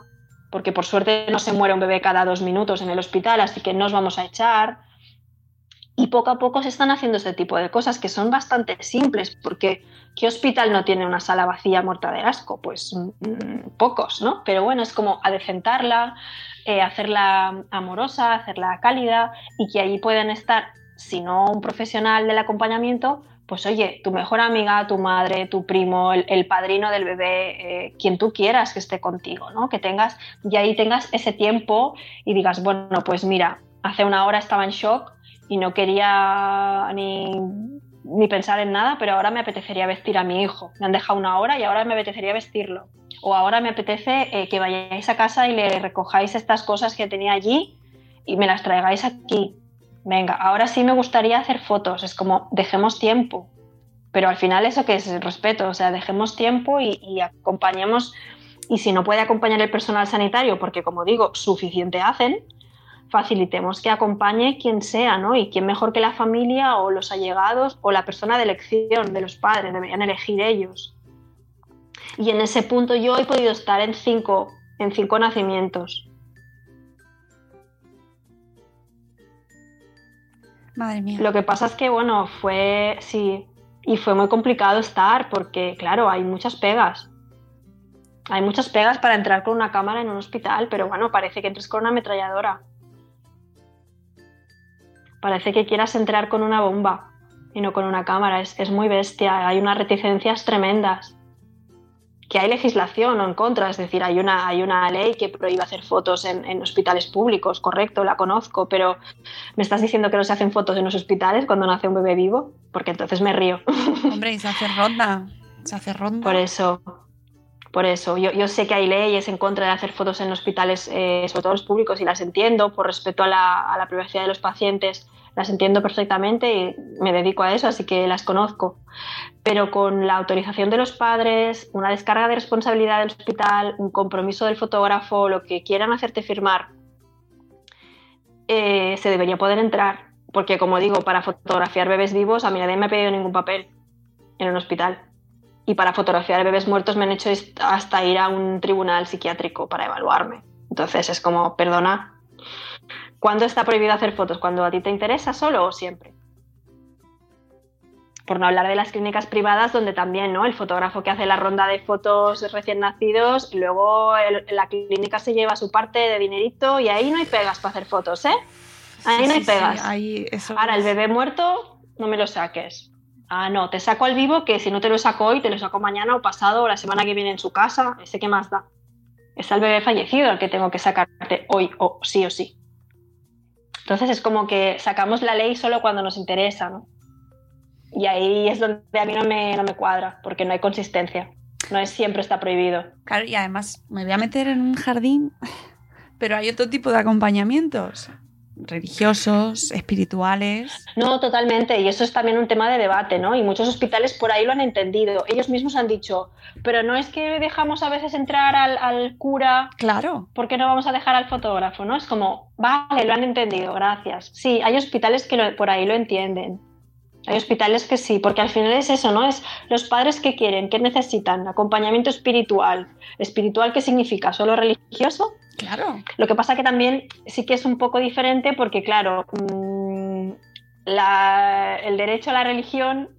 porque por suerte no se muere un bebé cada dos minutos en el hospital, así que no os vamos a echar. Y poco a poco se están haciendo este tipo de cosas que son bastante simples, porque ¿qué hospital no tiene una sala vacía muerta de asco? Pues mm, pocos, ¿no? Pero bueno, es como adecentarla, eh, hacerla amorosa, hacerla cálida y que allí puedan estar, si no un profesional del acompañamiento, pues oye, tu mejor amiga, tu madre, tu primo, el, padrino del bebé, eh, quien tú quieras que esté contigo, ¿no? Que tengas, y ahí tengas ese tiempo y digas, bueno, pues mira, hace una hora estaba en shock, y no quería ni, pensar en nada, pero ahora me apetecería vestir a mi hijo. Me han dejado una hora y ahora me apetecería vestirlo. O ahora me apetece eh, que vayáis a casa y le recojáis estas cosas que tenía allí y me las traigáis aquí. Venga, ahora sí me gustaría hacer fotos. Es como, dejemos tiempo. Pero al final eso que es respeto, o sea, dejemos tiempo y acompañemos. Y si no puede acompañar el personal sanitario, porque como digo, suficiente hacen, facilitemos que acompañe quien sea, ¿no? Y quién mejor que la familia o los allegados o la persona de elección de los padres, deberían elegir ellos. Y en ese punto yo he podido estar en cinco, en cinco nacimientos. Madre mía. Lo que pasa es que, bueno, fue, sí, y fue muy complicado estar porque, claro, hay muchas pegas. Hay muchas pegas para entrar con una cámara en un hospital, pero bueno, parece que entres con una ametralladora. Parece que quieras entrar con una bomba y no con una cámara. Es, muy bestia. Hay unas reticencias tremendas. Que hay legislación en contra, es decir, hay una, hay una ley que prohíbe hacer fotos en, hospitales públicos, correcto, la conozco, pero ¿me estás diciendo que no se hacen fotos en los hospitales cuando nace un bebé vivo? Porque entonces me río. Hombre, y se hace ronda. Se hace ronda. Por eso, por eso, yo, sé que hay leyes en contra de hacer fotos en hospitales, eh, sobre todo los públicos, y las entiendo por respeto a la, privacidad de los pacientes, las entiendo perfectamente y me dedico a eso, así que las conozco. Pero con la autorización de los padres, una descarga de responsabilidad del hospital, un compromiso del fotógrafo, lo que quieran hacerte firmar, eh, se debería poder entrar. Porque, como digo, para fotografiar bebés vivos, a mí nadie me ha pedido ningún papel en un hospital y para fotografiar bebés muertos me han hecho hasta ir a un tribunal psiquiátrico para evaluarme. Entonces es como, perdona, ¿cuándo está prohibido hacer fotos? ¿Cuando a ti te interesa solo o siempre? Por no hablar de las clínicas privadas donde también ¿no? el fotógrafo que hace la ronda de fotos recién nacidos, luego la clínica se lleva su parte de dinerito y ahí no hay pegas para hacer fotos, ¿eh? Ahí no hay pegas. Ahora, el bebé muerto, no me lo saques. Ah, no, te saco al vivo que si no te lo saco hoy, te lo saco mañana o pasado o la semana que viene en su casa, ese que más da. Es al bebé fallecido el que tengo que sacarte hoy o sí o sí. Entonces es como que sacamos la ley solo cuando nos interesa, ¿no? Y ahí es donde a mí no me, no me cuadra, porque no hay consistencia. No es siempre está prohibido. Claro, y además me voy a meter en un jardín, pero hay otro tipo de acompañamientos religiosos, espirituales. No, totalmente. Y eso es también un tema de debate, ¿no? Y muchos hospitales por ahí lo han entendido. Ellos mismos han dicho, pero no es que dejamos a veces entrar al, cura. Claro. ¿Por qué no vamos a dejar al fotógrafo? ¿No? Es como, vale, lo han entendido, gracias. Sí, hay hospitales que por ahí lo entienden. Hay hospitales que sí, porque al final es eso, ¿no? Es los padres que quieren, que necesitan acompañamiento espiritual. ¿Espiritual qué significa? ¿Solo religioso? Claro. Lo que pasa que también sí que es un poco diferente porque, claro, mm, el derecho a la religión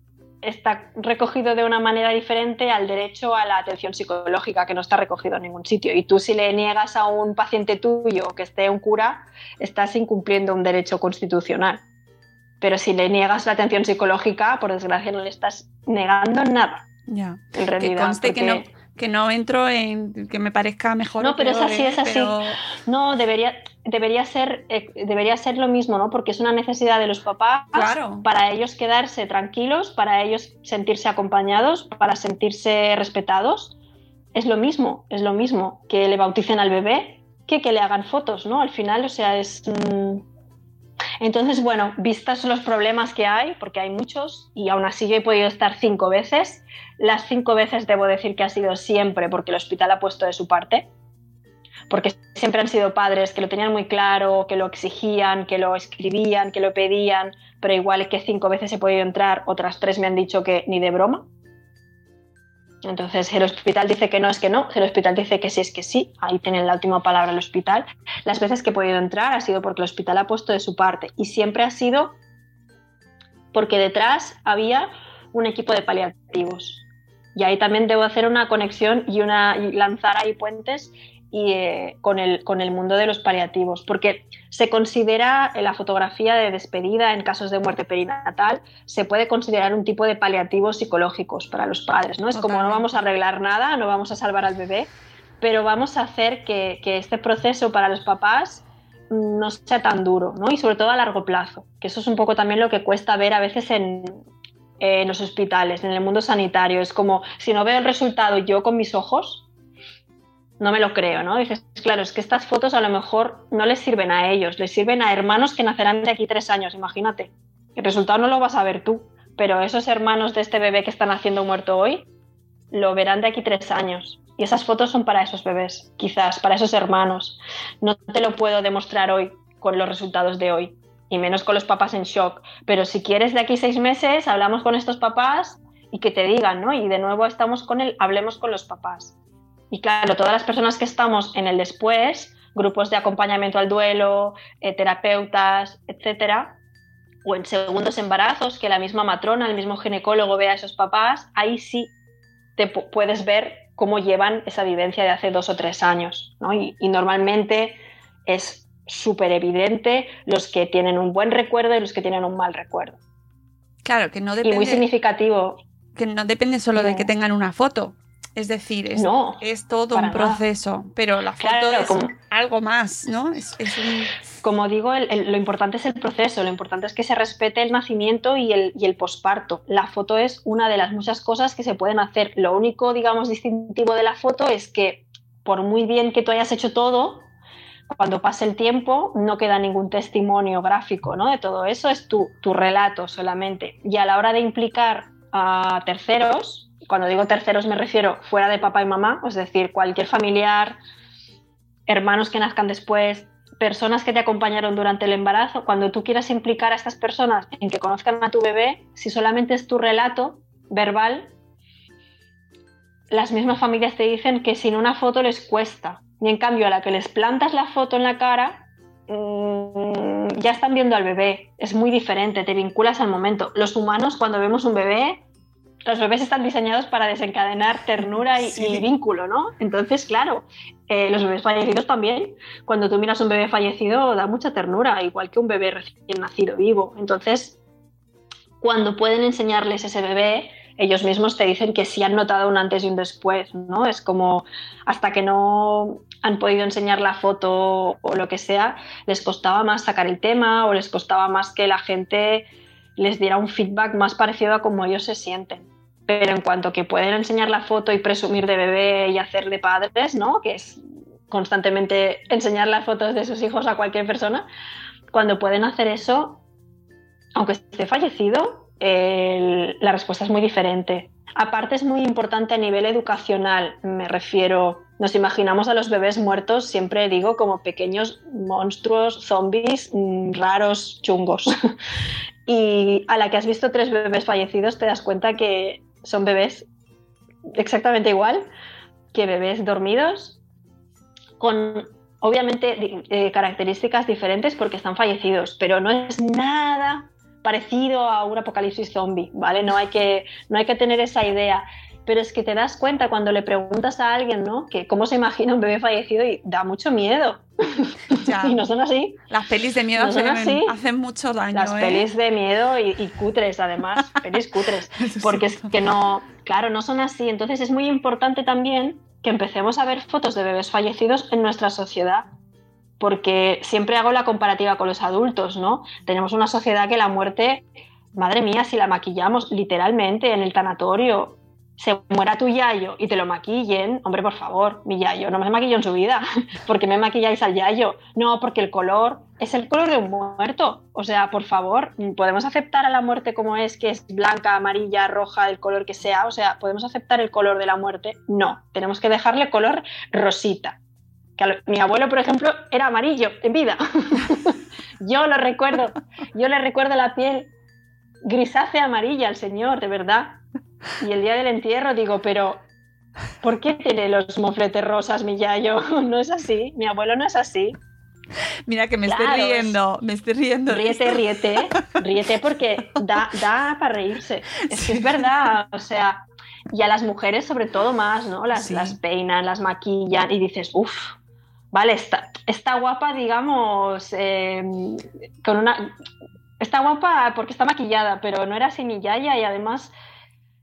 está recogido de una manera diferente al derecho a la atención psicológica, que no está recogido en ningún sitio. Y tú si le niegas a un paciente tuyo que esté un cura, estás incumpliendo un derecho constitucional. Pero si le niegas la atención psicológica, por desgracia no le estás negando nada. Ya. En realidad. Que que no, que no entro en que me parezca mejor. No, pero es así, es así. No, debería, debería, ser, eh, debería ser lo mismo, ¿no? Porque es una necesidad de los papás para ellos quedarse tranquilos, para ellos sentirse acompañados, para sentirse respetados. Es lo mismo, es lo mismo que le bauticen al bebé que que le hagan fotos, ¿no? Al final, o sea, es. Mm, entonces, bueno, vistas los problemas que hay, porque hay muchos, y aún así yo he podido estar cinco veces, las cinco veces debo decir que ha sido siempre porque el hospital ha puesto de su parte, porque siempre han sido padres que lo tenían muy claro, que lo exigían, que lo escribían, que lo pedían, pero igual que cinco veces he podido entrar, otras tres me han dicho que ni de broma. Entonces, el hospital dice que no es que no, el hospital dice que sí es que sí, ahí tienen la última palabra el hospital. Las veces que he podido entrar ha sido porque el hospital ha puesto de su parte y siempre ha sido porque detrás había un equipo de paliativos. Y ahí también debo hacer una conexión y, una, y lanzar ahí puentes y, eh, con, el, con el mundo de los paliativos, porque se considera en la fotografía de despedida en casos de muerte perinatal, se puede considerar un tipo de paliativos psicológicos para los padres, ¿no? Es como no vamos a arreglar nada, no vamos a salvar al bebé, pero vamos a hacer que, que este proceso para los papás no sea tan duro, ¿no? Y sobre todo a largo plazo, que eso es un poco también lo que cuesta ver a veces en, en los hospitales, en el mundo sanitario. Es como, si no veo el resultado yo con mis ojos, no me lo creo, ¿no? Dices, claro, es que estas fotos a lo mejor no les sirven a ellos, les sirven a hermanos que nacerán de aquí tres años, imagínate. El resultado no lo vas a ver tú, pero esos hermanos de este bebé que están haciendo muerto hoy, lo verán de aquí tres años. Y esas fotos son para esos bebés, quizás, para esos hermanos. No te lo puedo demostrar hoy con los resultados de hoy, y menos con los papás en shock. Pero si quieres de aquí seis meses, hablamos con estos papás y que te digan, ¿no? Y de nuevo estamos con él, hablemos con los papás. Y claro, todas las personas que estamos en el después, grupos de acompañamiento al duelo, eh, terapeutas, etcétera, o en segundos embarazos, que la misma matrona, el mismo ginecólogo vea a esos papás, ahí sí te puedes ver cómo llevan esa vivencia de hace dos o tres años. ¿no? Y, y normalmente es súper evidente los que tienen un buen recuerdo y los que tienen un mal recuerdo. Claro, que no depende. Y muy significativo. Que no depende solo de que tengan una foto. Es decir, es, es todo un proceso, pero la foto es algo más, ¿no? Es, Como digo, lo importante es el proceso, lo importante es que se respete el nacimiento y el, y el posparto. La foto es una de las muchas cosas que se pueden hacer. Lo único, digamos, distintivo de la foto es que por muy bien que tú hayas hecho todo, cuando pase el tiempo no queda ningún testimonio gráfico ¿no? de todo eso, es tu, tu relato solamente. Y a la hora de implicar a terceros, cuando digo terceros me refiero fuera de papá y mamá, es decir, cualquier familiar, hermanos que nazcan después, personas que te acompañaron durante el embarazo, cuando tú quieras implicar a estas personas en que conozcan a tu bebé, si solamente es tu relato verbal, las mismas familias te dicen que sin una foto les cuesta, y en cambio, a la que les plantas la foto en la cara, mm, ya están viendo al bebé. Es muy diferente, te vinculas al momento. Los humanos, cuando vemos un bebé, los bebés están diseñados para desencadenar ternura y, vínculo, ¿no? Entonces, claro, eh, los bebés fallecidos también. Cuando tú miras un bebé fallecido, da mucha ternura, igual que un bebé recién nacido vivo. Entonces, cuando pueden enseñarles ese bebé, ellos mismos te dicen que sí han notado un antes y un después, ¿no? Es como hasta que no han podido enseñar la foto o lo que sea, les costaba más sacar el tema o les costaba más que la gente les diera un feedback más parecido a cómo ellos se sienten. Pero en cuanto que pueden enseñar la foto y presumir de bebé y hacer de padres, ¿no? Que es constantemente enseñar las fotos de sus hijos a cualquier persona, cuando pueden hacer eso, aunque esté fallecido, la respuesta es muy diferente. Aparte es muy importante a nivel educacional, me refiero, nos imaginamos a los bebés muertos, siempre digo, como pequeños monstruos, zombies, mm, raros, chungos. y a la que has visto tres bebés fallecidos te das cuenta que son bebés exactamente igual que bebés dormidos, con obviamente eh, características diferentes porque están fallecidos, pero no es nada parecido a un apocalipsis zombie, ¿vale? No hay que, no hay que tener esa idea. Pero es que te das cuenta cuando le preguntas a alguien, ¿no? Que cómo se imagina un bebé fallecido y da mucho miedo. y no son así. Las pelis de miedo hacen, mucho daño. Las ¿eh? pelis de miedo y, y cutres, además. pelis cutres. Porque es que no, claro, no son así. Entonces es muy importante también que empecemos a ver fotos de bebés fallecidos en nuestra sociedad porque siempre hago la comparativa con los adultos, ¿no? Tenemos una sociedad que la muerte, madre mía, si la maquillamos literalmente en el tanatorio, se muera tu yayo y te lo maquillen, hombre, por favor, mi yayo no me maquilló en su vida, porque me maquilláis al yayo. No, porque el color es el color de un muerto. O sea, por favor, podemos aceptar a la muerte como es, que es blanca, amarilla, roja, el color que sea. O sea, podemos aceptar el color de la muerte. No, tenemos que dejarle color rosita. Que mi abuelo, por ejemplo, era amarillo en vida. yo lo recuerdo, yo le recuerdo la piel grisácea amarilla al señor, de verdad. Y el día del entierro digo, pero ¿por qué tiene los mofletes rosas mi yayo? No es así, mi abuelo no es así. Mira que me estoy riendo, me estoy riendo. Ríete, ríete, ríete porque da, da para reírse. Es que es verdad, o sea, y a las mujeres sobre todo más, ¿no? Las, las peinan, las maquillan y dices, uff, vale, está, está guapa, digamos, eh, con una... Está guapa porque está maquillada, pero no era así ni yaya y además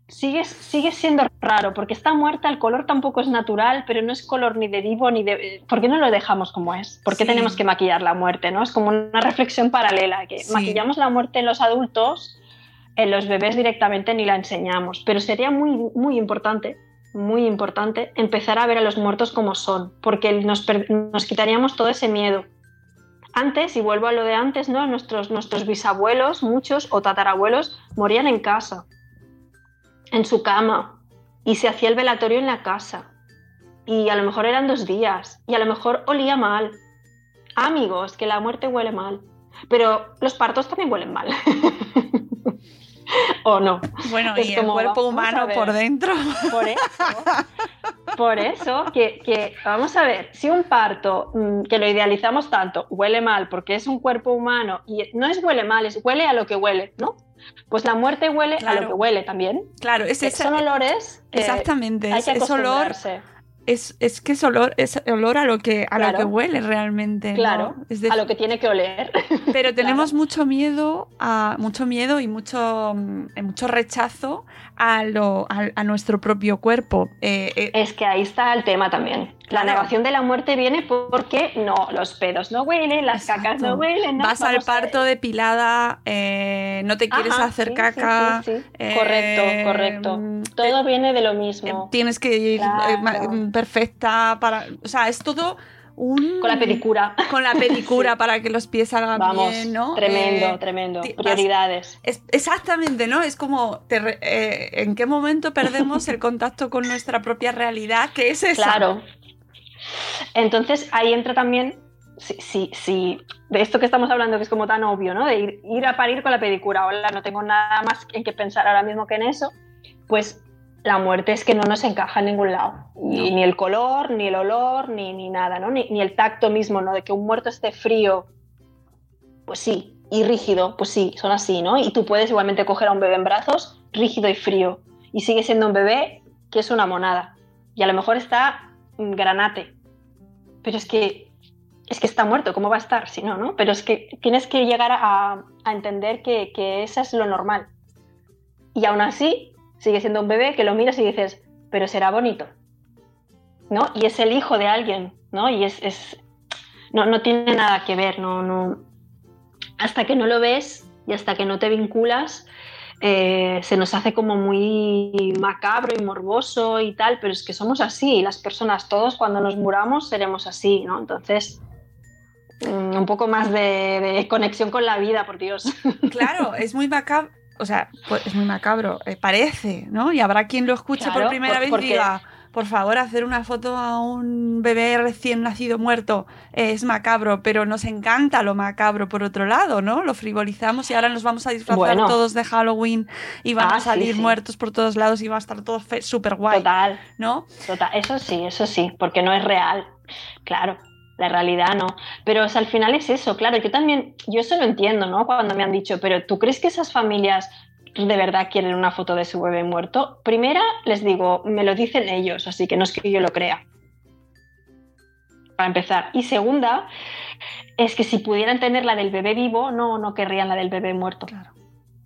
sigue, sigue siendo raro porque está muerta, el color tampoco es natural, pero no es color ni de divo ni de... ¿Por qué no lo dejamos como es? ¿Por qué tenemos que maquillar la muerte? ¿no? Es como una reflexión paralela, que maquillamos la muerte en los adultos, en los bebés directamente ni la enseñamos, pero sería muy, muy importante muy importante empezar a ver a los muertos como son, porque nos, nos quitaríamos todo ese miedo. Antes, y vuelvo a lo de antes, ¿no? Nuestros, nuestros bisabuelos, muchos o tatarabuelos, morían en casa en su cama y se hacía el velatorio en la casa. Y a lo mejor eran dos días y a lo mejor olía mal. Amigos, que la muerte huele mal. Pero los partos también huelen mal. ¿O no? Bueno, y el cuerpo humano por dentro. Por eso, por eso que, que, vamos a ver, si un parto, mm, que lo idealizamos tanto, huele mal porque es un cuerpo humano y no es huele mal, es huele a lo que huele, ¿no? Pues la muerte huele a lo que huele también. Claro, es son olores. exactamente, hay que es, olor. Es, es, que es olor, es olor a lo que, a lo que huele realmente. Claro, a lo que tiene que oler. Pero tenemos mucho miedo, a, mucho miedo y mucho, mm, mucho rechazo a, lo, a, nuestro propio cuerpo. Eh, eh, es que ahí está el tema también. La negación de la muerte viene porque no, los pedos no huelen, las cacas no huelen. Vas al parto depilada, eh, no te quieres hacer caca. correcto, correcto. Todo viene de lo mismo. Tienes que ir perfecta para. O sea, es todo con la pedicura. Con la pedicura para que los pies salgan bien, ¿no? Tremendo, eh, tremendo. Prioridades. exactamente, ¿no? Es como, eh, ¿en qué momento perdemos el contacto con nuestra propia realidad? que es esa? Claro. Entonces ahí entra también, si, si, de esto que estamos hablando, que es como tan obvio, ¿no? De ir, ir a parir con la pedicura, hola, no tengo nada más en que pensar ahora mismo que en eso, pues la muerte es que no nos encaja en ningún lado. Ni, el color, ni el olor, ni, ni nada, ¿no? Ni, el tacto mismo, ¿no? De que un muerto esté frío, pues sí, y rígido, pues sí, son así, ¿no? Y tú puedes igualmente coger a un bebé en brazos, rígido y frío, y sigue siendo un bebé que es una monada. Y a lo mejor está granate, pero es que es que está muerto, ¿cómo va a estar si no, no? Pero es que tienes que llegar a, entender que, que eso es lo normal. Y aún así, sigue siendo un bebé que lo miras y dices, pero será bonito. ¿No? Y es el hijo de alguien, ¿no? Y es, es no, no, tiene nada que ver, no, no. Hasta que no lo ves y hasta que no te vinculas, eh, se nos hace como muy macabro y morboso y tal, pero es que somos así, las personas, todos cuando nos muramos seremos así, ¿no? Entonces, mm, un poco más de, de, conexión con la vida, por Dios. Claro, es muy macabro, o sea, pues es muy macabro, eh, parece, ¿no? Y habrá quien lo escuche por primera vez y diga, por favor, hacer una foto a un bebé recién nacido muerto es macabro, pero nos encanta lo macabro por otro lado, ¿no? Lo frivolizamos y ahora nos vamos a disfrazar todos de Halloween y van a ah, salir muertos por todos lados y va a estar todo súper guay. Total. ¿No? Total, eso sí, eso sí, porque no es real, claro. La realidad no. Pero al final es eso, claro, yo también, yo eso lo entiendo, ¿no? Cuando me han dicho, pero ¿tú crees que esas familias de verdad quieren una foto de su bebé muerto? Primera, les digo, me lo dicen ellos, así que no es que yo lo crea. Para empezar. Y segunda, es que si pudieran tener la del bebé vivo, no, no querrían la del bebé muerto. Claro.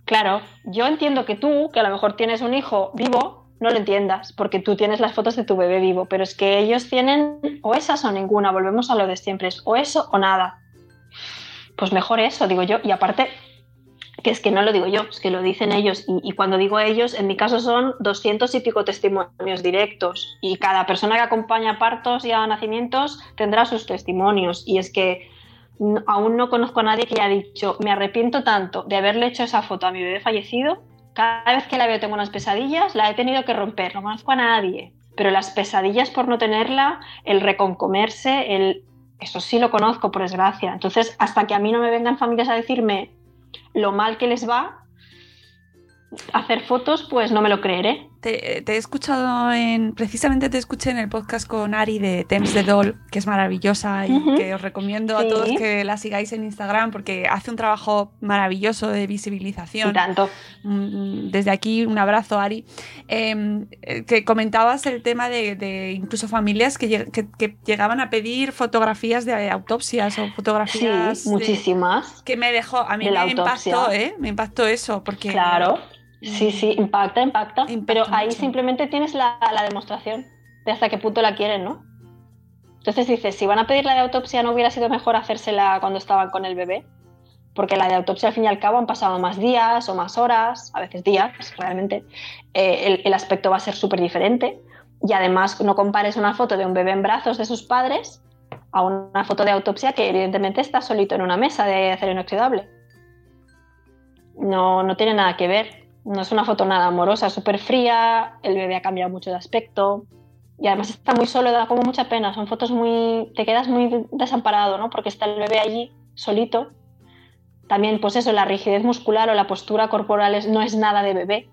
Claro, yo entiendo que tú, que a lo mejor tienes un hijo vivo, no lo entiendas, porque tú tienes las fotos de tu bebé vivo, pero es que ellos tienen o esas o ninguna, volvemos a lo de siempre, es o eso o nada. Pues mejor eso, digo yo, y aparte, que es que no lo digo yo, es que lo dicen ellos, y, cuando digo ellos, en mi caso son 200 y pico testimonios directos, y cada persona que acompaña a partos y a nacimientos tendrá sus testimonios, y es que aún no conozco a nadie que haya dicho, me arrepiento tanto de haberle hecho esa foto a mi bebé fallecido, cada vez que la veo tengo unas pesadillas, la he tenido que romper, no conozco a nadie. Pero las pesadillas por no tenerla, el reconcomerse, el... eso sí lo conozco, por desgracia. Entonces, hasta que a mí no me vengan familias a decirme lo mal que les va hacer fotos, pues no me lo creeré. Te, te he escuchado en. Precisamente te escuché en el podcast con Ari de Temps de Doll, que es maravillosa y que os recomiendo a Sí. todos que la sigáis en Instagram porque hace un trabajo maravilloso de Y visibilización. tanto. Mm, Desde aquí, un abrazo, Ari. Eh, eh, que comentabas el tema de, de incluso familias que, lleg- que- que llegaban a pedir fotografías de autopsias o Sí, fotografías. de- muchísimas. que me dejó, a mí me autopsia. impactó, ¿eh? Me impactó eso, porque. Claro. Sí, sí, impacta, impacta. Impacta pero ahí simplemente tienes la, la demostración de hasta qué punto la quieren, ¿no? Entonces dices, si van a pedir la de autopsia, ¿no hubiera sido mejor hacérsela cuando estaban con el bebé? Porque la de autopsia, al fin y al cabo, han pasado más días o más horas, a veces días, realmente. Eh, el, el aspecto va a ser súper diferente. Y además, no compares una foto de un bebé en brazos de sus padres a una foto de autopsia que, evidentemente, está solito en una mesa de acero inoxidable. No, no tiene nada que ver. No es una foto nada amorosa, súper fría, el bebé ha cambiado mucho de aspecto y además está muy solo, da como mucha pena. Son fotos muy... te quedas muy desamparado, ¿no? Porque está el bebé allí, solito. También, pues eso, la rigidez muscular o la postura corporal es- no es nada de bebé,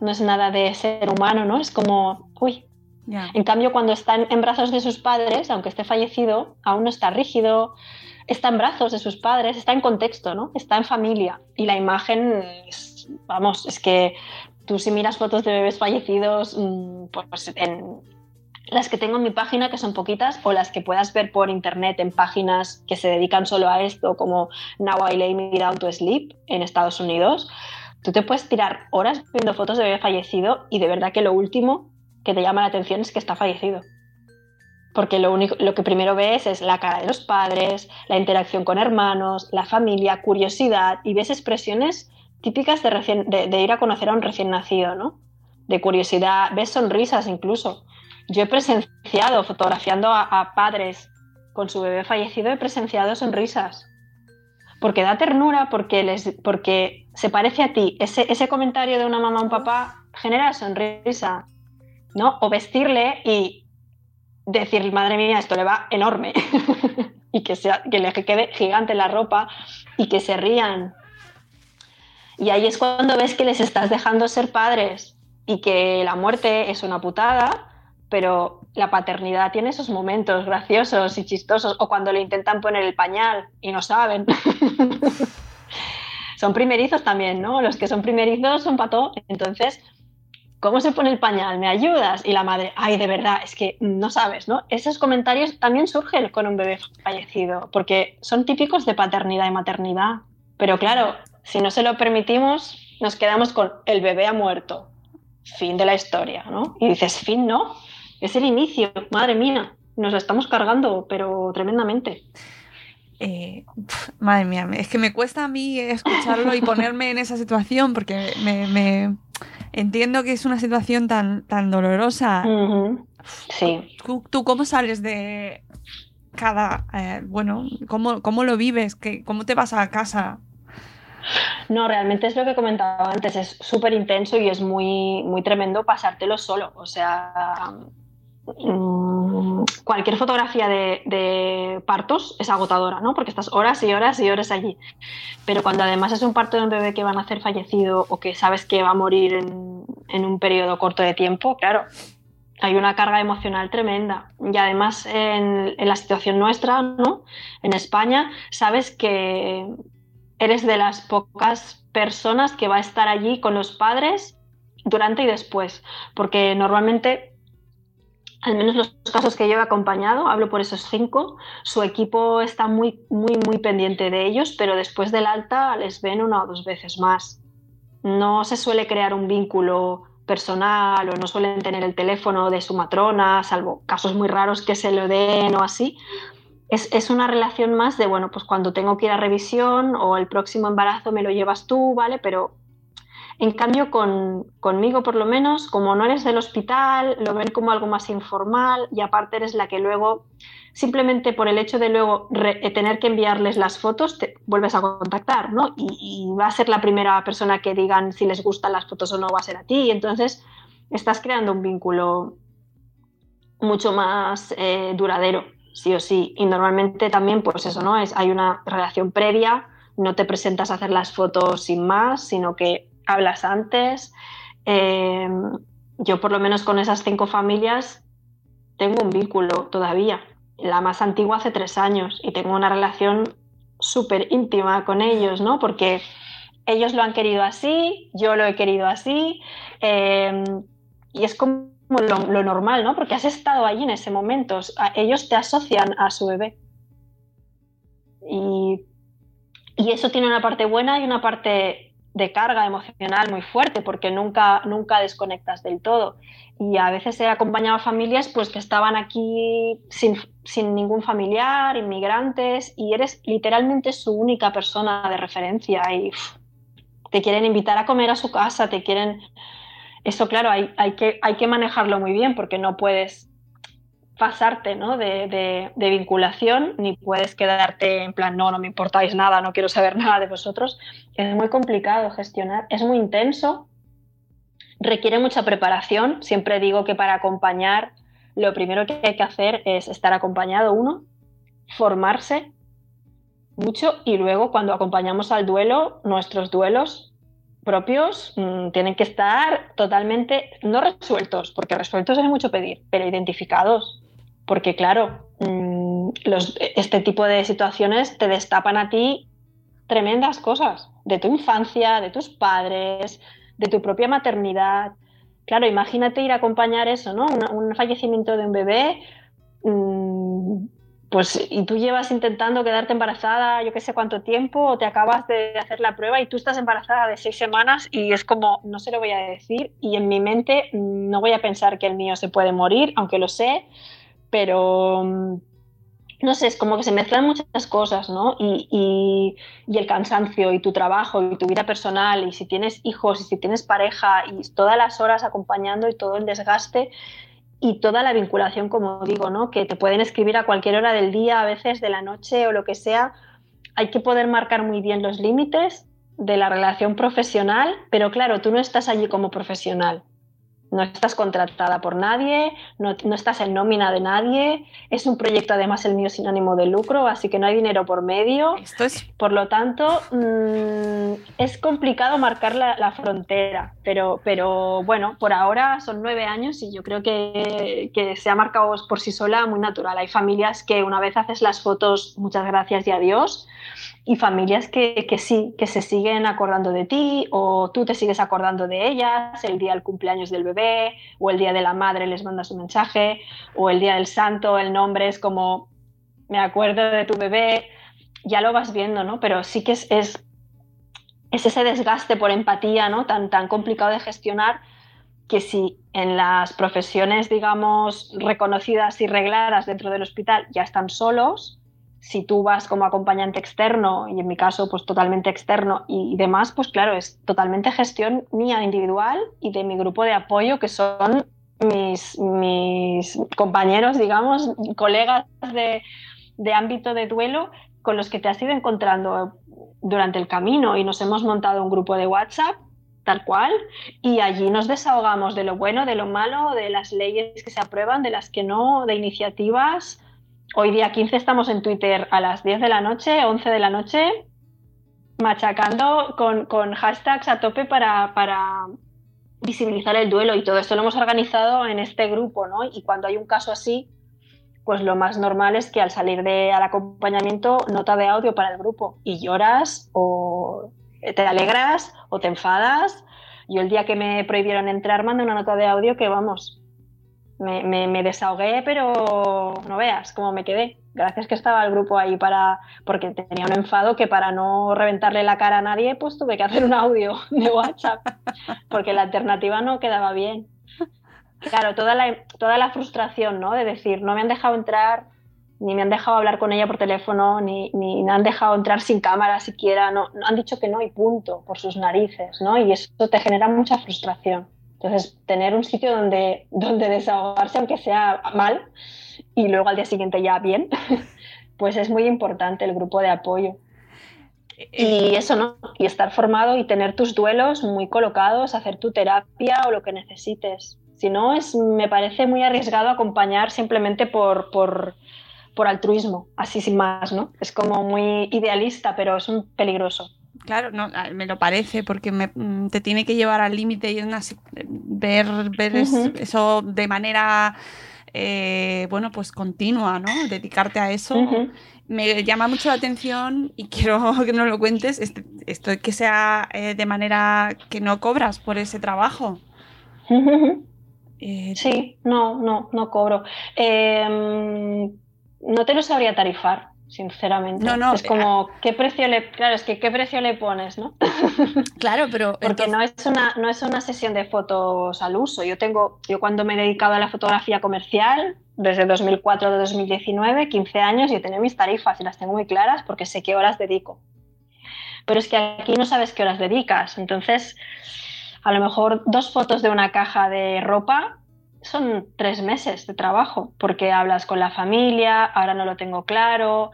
no es nada de ser humano, ¿no? Es como, uy. En cambio, cuando está en, en brazos de sus padres, aunque esté fallecido, aún no está rígido, está en brazos de sus padres, está en contexto, ¿no? Está en familia. Y la imagen, vamos, es que tú si miras fotos de bebés fallecidos, mm, pues en las que tengo en mi página, que son poquitas, o las que puedas ver por internet en páginas que se dedican solo a esto, como Now I Lay Me Down to Sleep en Estados Unidos, tú te puedes tirar horas viendo fotos de bebé fallecido y de verdad que lo último que te llama la atención es que está fallecido. Porque lo, único, lo que primero ves es la cara de los padres, la interacción con hermanos, la familia, curiosidad y ves expresiones típicas de, ir a conocer a un recién nacido, ¿no? De curiosidad, ves sonrisas incluso. Yo he presenciado, fotografiando a, a padres con su bebé fallecido, he presenciado sonrisas. Porque da ternura, porque, les, porque se parece a ti. Ese, ese comentario de una mamá o un papá genera sonrisa, ¿no? O vestirle y decir, madre mía, esto le va enorme. y que, sea, que le quede gigante la ropa y que se rían. Y ahí es cuando ves que les estás dejando ser padres y que la muerte es una putada, pero la paternidad tiene esos momentos graciosos y chistosos, o cuando le intentan poner el pañal y no saben. son primerizos también, ¿no? Los que son primerizos son pato. Entonces, ¿cómo se pone el pañal? ¿Me ayudas? Y la madre, ay, de verdad, es que no sabes, ¿no? Esos comentarios también surgen con un bebé fallecido, porque son típicos de paternidad y maternidad. Pero claro, si no se lo permitimos, nos quedamos con el bebé ha muerto. Fin de la historia, ¿no? Y dices, fin, ¿no? Es el inicio, madre mía, nos lo estamos cargando, pero tremendamente. Eh, madre mía, es que me cuesta a mí escucharlo y ponerme en esa situación porque me- entiendo que es una situación tan, tan dolorosa. Sí. ¿Tú, tú cómo sales de cada, eh, bueno, cómo, cómo lo vives? ¿Qué- ¿Cómo te vas a casa? No, realmente es lo que comentaba antes, es súper intenso y es muy, muy tremendo pasártelo solo. O sea, mm, cualquier fotografía de, partos es agotadora, ¿no? Porque estás horas y horas y horas allí. Pero cuando además es un parto de un bebé que van a hacer fallecido o que sabes que va a morir en, en un periodo corto de tiempo, claro, hay una carga emocional tremenda. Y además en, la situación nuestra, ¿no? En España, sabes que eres de las pocas personas que va a estar allí con los padres durante y después. Porque normalmente, al menos los casos que yo he acompañado, hablo por esos cinco, su equipo está muy, muy, muy pendiente de ellos, pero después del alta les ven una o dos veces más. No se suele crear un vínculo personal o no suelen tener el teléfono de su matrona, salvo casos muy raros que se lo den o así. Es, una relación más de, bueno, pues cuando tengo que ir a revisión o el próximo embarazo me lo llevas tú, ¿vale? Pero en cambio con, conmigo por lo menos, como no eres del hospital, lo ven como algo más informal y aparte eres la que luego simplemente por el hecho de luego eh, tener que enviarles las fotos, te vuelves a contactar, ¿no? Y, va a ser la primera persona que digan si les gustan las fotos o no, va a ser a ti. Entonces, estás creando un vínculo mucho más eh, duradero, sí o sí. Y normalmente también, pues eso, ¿no? Es, hay una relación previa, no te presentas a hacer las fotos sin más, sino que hablas antes. Eh, yo, por lo menos con esas cinco familias, tengo un vínculo todavía la más antigua hace tres años y tengo una relación súper íntima con ellos, ¿no? Porque ellos lo han querido así, yo lo he querido así, em, y es como lo, normal, ¿no? Porque has estado allí en ese momento, ellos te asocian a su bebé. Y, y eso tiene una parte buena y una parte de carga emocional muy fuerte porque nunca, nunca desconectas del todo. Y a veces he acompañado a familias pues, que estaban aquí sin, sin ningún familiar, inmigrantes, y eres literalmente su única persona de referencia y te quieren invitar a comer a su casa, te quieren... Eso, claro, hay, hay, que, hay que manejarlo muy bien porque no puedes pasarte ¿no? De, vinculación, ni puedes quedarte en plan, no, no me importáis nada, no quiero saber nada de vosotros. Es muy complicado gestionar, es muy intenso, requiere mucha preparación. Siempre digo que para acompañar, lo primero que hay que hacer es estar acompañado uno, formarse mucho y luego cuando acompañamos al duelo, nuestros duelos propios mm, tienen que estar totalmente, no resueltos, porque resueltos es mucho pedir, pero identificados porque claro, mm, este tipo de situaciones te destapan a ti tremendas cosas de tu infancia, de tus padres, de tu propia maternidad. Claro, imagínate ir a acompañar eso, ¿no? un fallecimiento de un bebé, mm, pues y tú llevas intentando quedarte embarazada yo qué sé cuánto tiempo, o te acabas de hacer la prueba y tú estás embarazada de seis semanas y es como, no se lo voy a decir y en mi mente no voy a pensar que el mío se puede morir, aunque lo sé, pero mm, no sé, es como que se mezclan muchas cosas, ¿no? Y, el cansancio y tu trabajo y tu vida personal y si tienes hijos y si tienes pareja y todas las horas acompañando y todo el desgaste y toda la vinculación, como digo, ¿no? Que te pueden escribir a cualquier hora del día, a veces de la noche o lo que sea. Hay que poder marcar muy bien los límites de la relación profesional, pero claro, tú no estás allí como profesional no estás contratada por nadie, no, estás en nómina de nadie, es un proyecto además el mío sin ánimo de lucro, así que no hay dinero por medio. Esto es... Por lo tanto, mm, es complicado marcar la, frontera, pero, pero bueno, por ahora son nueve años y yo creo que, que, se ha marcado por sí sola muy natural. Hay familias que una vez haces las fotos, muchas gracias y adiós, y familias que, que, sí, que se siguen acordando de ti o tú te sigues acordando de ellas, el día del cumpleaños del bebé o el día de la madre les mandas un mensaje o el día del santo, el nombre es como, me acuerdo de tu bebé, ya lo vas viendo, ¿no? Pero sí que es, es, es ese desgaste por empatía, ¿no? Tan, tan complicado de gestionar que si en las profesiones, digamos, reconocidas y regladas dentro del hospital ya están solos, si tú vas como acompañante externo, y en mi caso, pues totalmente externo y demás, pues claro, es totalmente gestión mía individual y de mi grupo de apoyo, que son mis, mis compañeros, digamos, colegas de, de ámbito de duelo con los que te has ido encontrando durante el camino y nos hemos montado un grupo de WhatsApp tal cual, y allí nos desahogamos de lo bueno, de lo malo, de las leyes que se aprueban, de las que no, de iniciativas, Hoy día 15 estamos en Twitter a las 10 de la noche, 11 de la noche, machacando con, hashtags a tope para, visibilizar el duelo y todo esto lo hemos organizado en este grupo, ¿no? Y cuando hay un caso así, pues lo más normal es que al salir de, al acompañamiento, nota de audio para el grupo y lloras o te alegras o te enfadas. Yo el día que me prohibieron entrar mandé una nota de audio que, vamos, me, me, desahogué, pero no veas cómo me quedé. Gracias que estaba el grupo ahí para, porque tenía un enfado que para no reventarle la cara a nadie, pues tuve que hacer un audio de WhatsApp, porque la alternativa no quedaba bien. Claro, toda la, toda la frustración, ¿no? De decir, no me han dejado entrar, ni me han dejado hablar con ella por teléfono, ni, ni me han dejado entrar sin cámara siquiera, no, no, han dicho que no y punto, por sus narices, ¿no? Y eso te genera mucha frustración. Entonces, tener un sitio donde, donde desahogarse, aunque sea mal, y luego al día siguiente ya bien, pues es muy importante el grupo de apoyo. Y eso, ¿no? Y estar formado y tener tus duelos muy colocados, hacer tu terapia o lo que necesites. Si no, es, me parece muy arriesgado acompañar simplemente por, por, por altruismo, así sin más, ¿no? Es como muy idealista, pero es un peligroso. Claro, no, me lo parece, porque mm, te tiene que llevar al límite y ver, ver eso de manera, eh, bueno, pues continua, ¿no? Dedicarte a eso. Me llama mucho la atención y quiero que nos lo cuentes, este, esto que sea eh, de manera que no cobras por ese trabajo. Eh, sí, no, no, no cobro. Em, no te lo sabría tarifar, sinceramente. No, no. Es como, eh, ¿qué precio le, claro, es que qué precio le pones, ¿no? Claro, pero. Porque no, es una, no es una sesión de fotos al uso. Yo tengo, yo cuando me he dedicado a la fotografía comercial, desde 2004 a 2019, 15 años, yo tenía mis tarifas y las tengo muy claras porque sé qué horas dedico. Pero es que aquí no sabes qué horas dedicas. Entonces, a lo mejor dos fotos de una caja de ropa son tres meses de trabajo, porque hablas con la familia, ahora no lo tengo claro,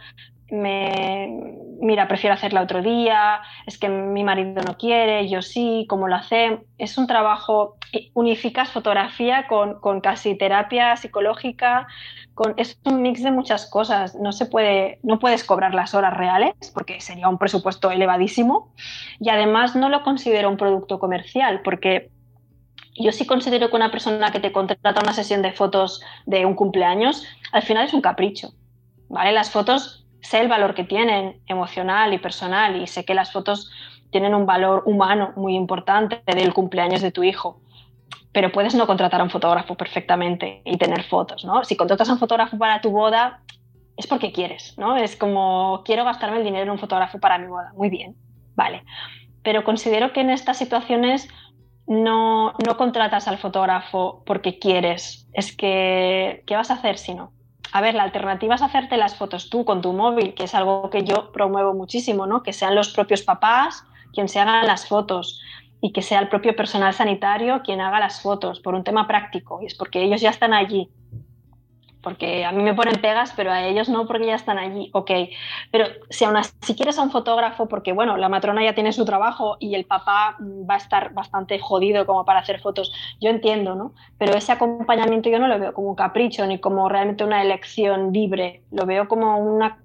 me, mira, prefiero hacerla otro día, es que mi marido no quiere, yo sí, ¿cómo lo hace? Es un trabajo, unificas fotografía con, con casi terapia psicológica, con, es un mix de muchas cosas, no se puede, no puedes cobrar las horas reales, porque sería un presupuesto elevadísimo, y además no lo considero un producto comercial, porque yo sí considero que una persona que te contrata una sesión de fotos de un cumpleaños, al final es un capricho, ¿vale? Las fotos, sé el valor que tienen emocional y personal y sé que las fotos tienen un valor humano muy importante del cumpleaños de tu hijo, pero puedes no contratar a un fotógrafo perfectamente y tener fotos, ¿no? Si contratas a un fotógrafo para tu boda, es porque quieres, ¿no? Es como, quiero gastarme el dinero en un fotógrafo para mi boda. Muy bien, vale. Pero considero que en estas situaciones no, no contratas al fotógrafo porque quieres. Es que, ¿qué vas a hacer si no? A ver, la alternativa es hacerte las fotos tú con tu móvil, que es algo que yo promuevo muchísimo, ¿no? Que sean los propios papás quien se hagan las fotos y que sea el propio personal sanitario quien haga las fotos por un tema práctico y es porque ellos ya están allí porque a mí me ponen pegas, pero a ellos no porque ya están allí, ok. Pero si aún así quieres a un fotógrafo, porque bueno, la matrona ya tiene su trabajo y el papá va a estar bastante jodido como para hacer fotos, yo entiendo, ¿no? Pero ese acompañamiento yo no lo veo como un capricho ni como realmente una elección libre, lo veo como una...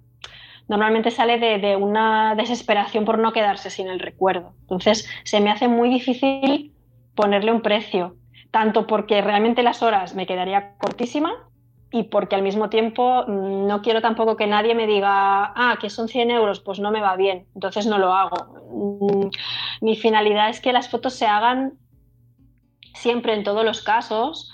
Normalmente sale de, de una desesperación por no quedarse sin el recuerdo. Entonces se me hace muy difícil ponerle un precio, tanto porque realmente las horas me quedaría cortísima, y porque al mismo tiempo mm, no quiero tampoco que nadie me diga, ah, que son 100 euros, pues no me va bien, entonces no lo hago. Mm, mi finalidad es que las fotos se hagan siempre en todos los casos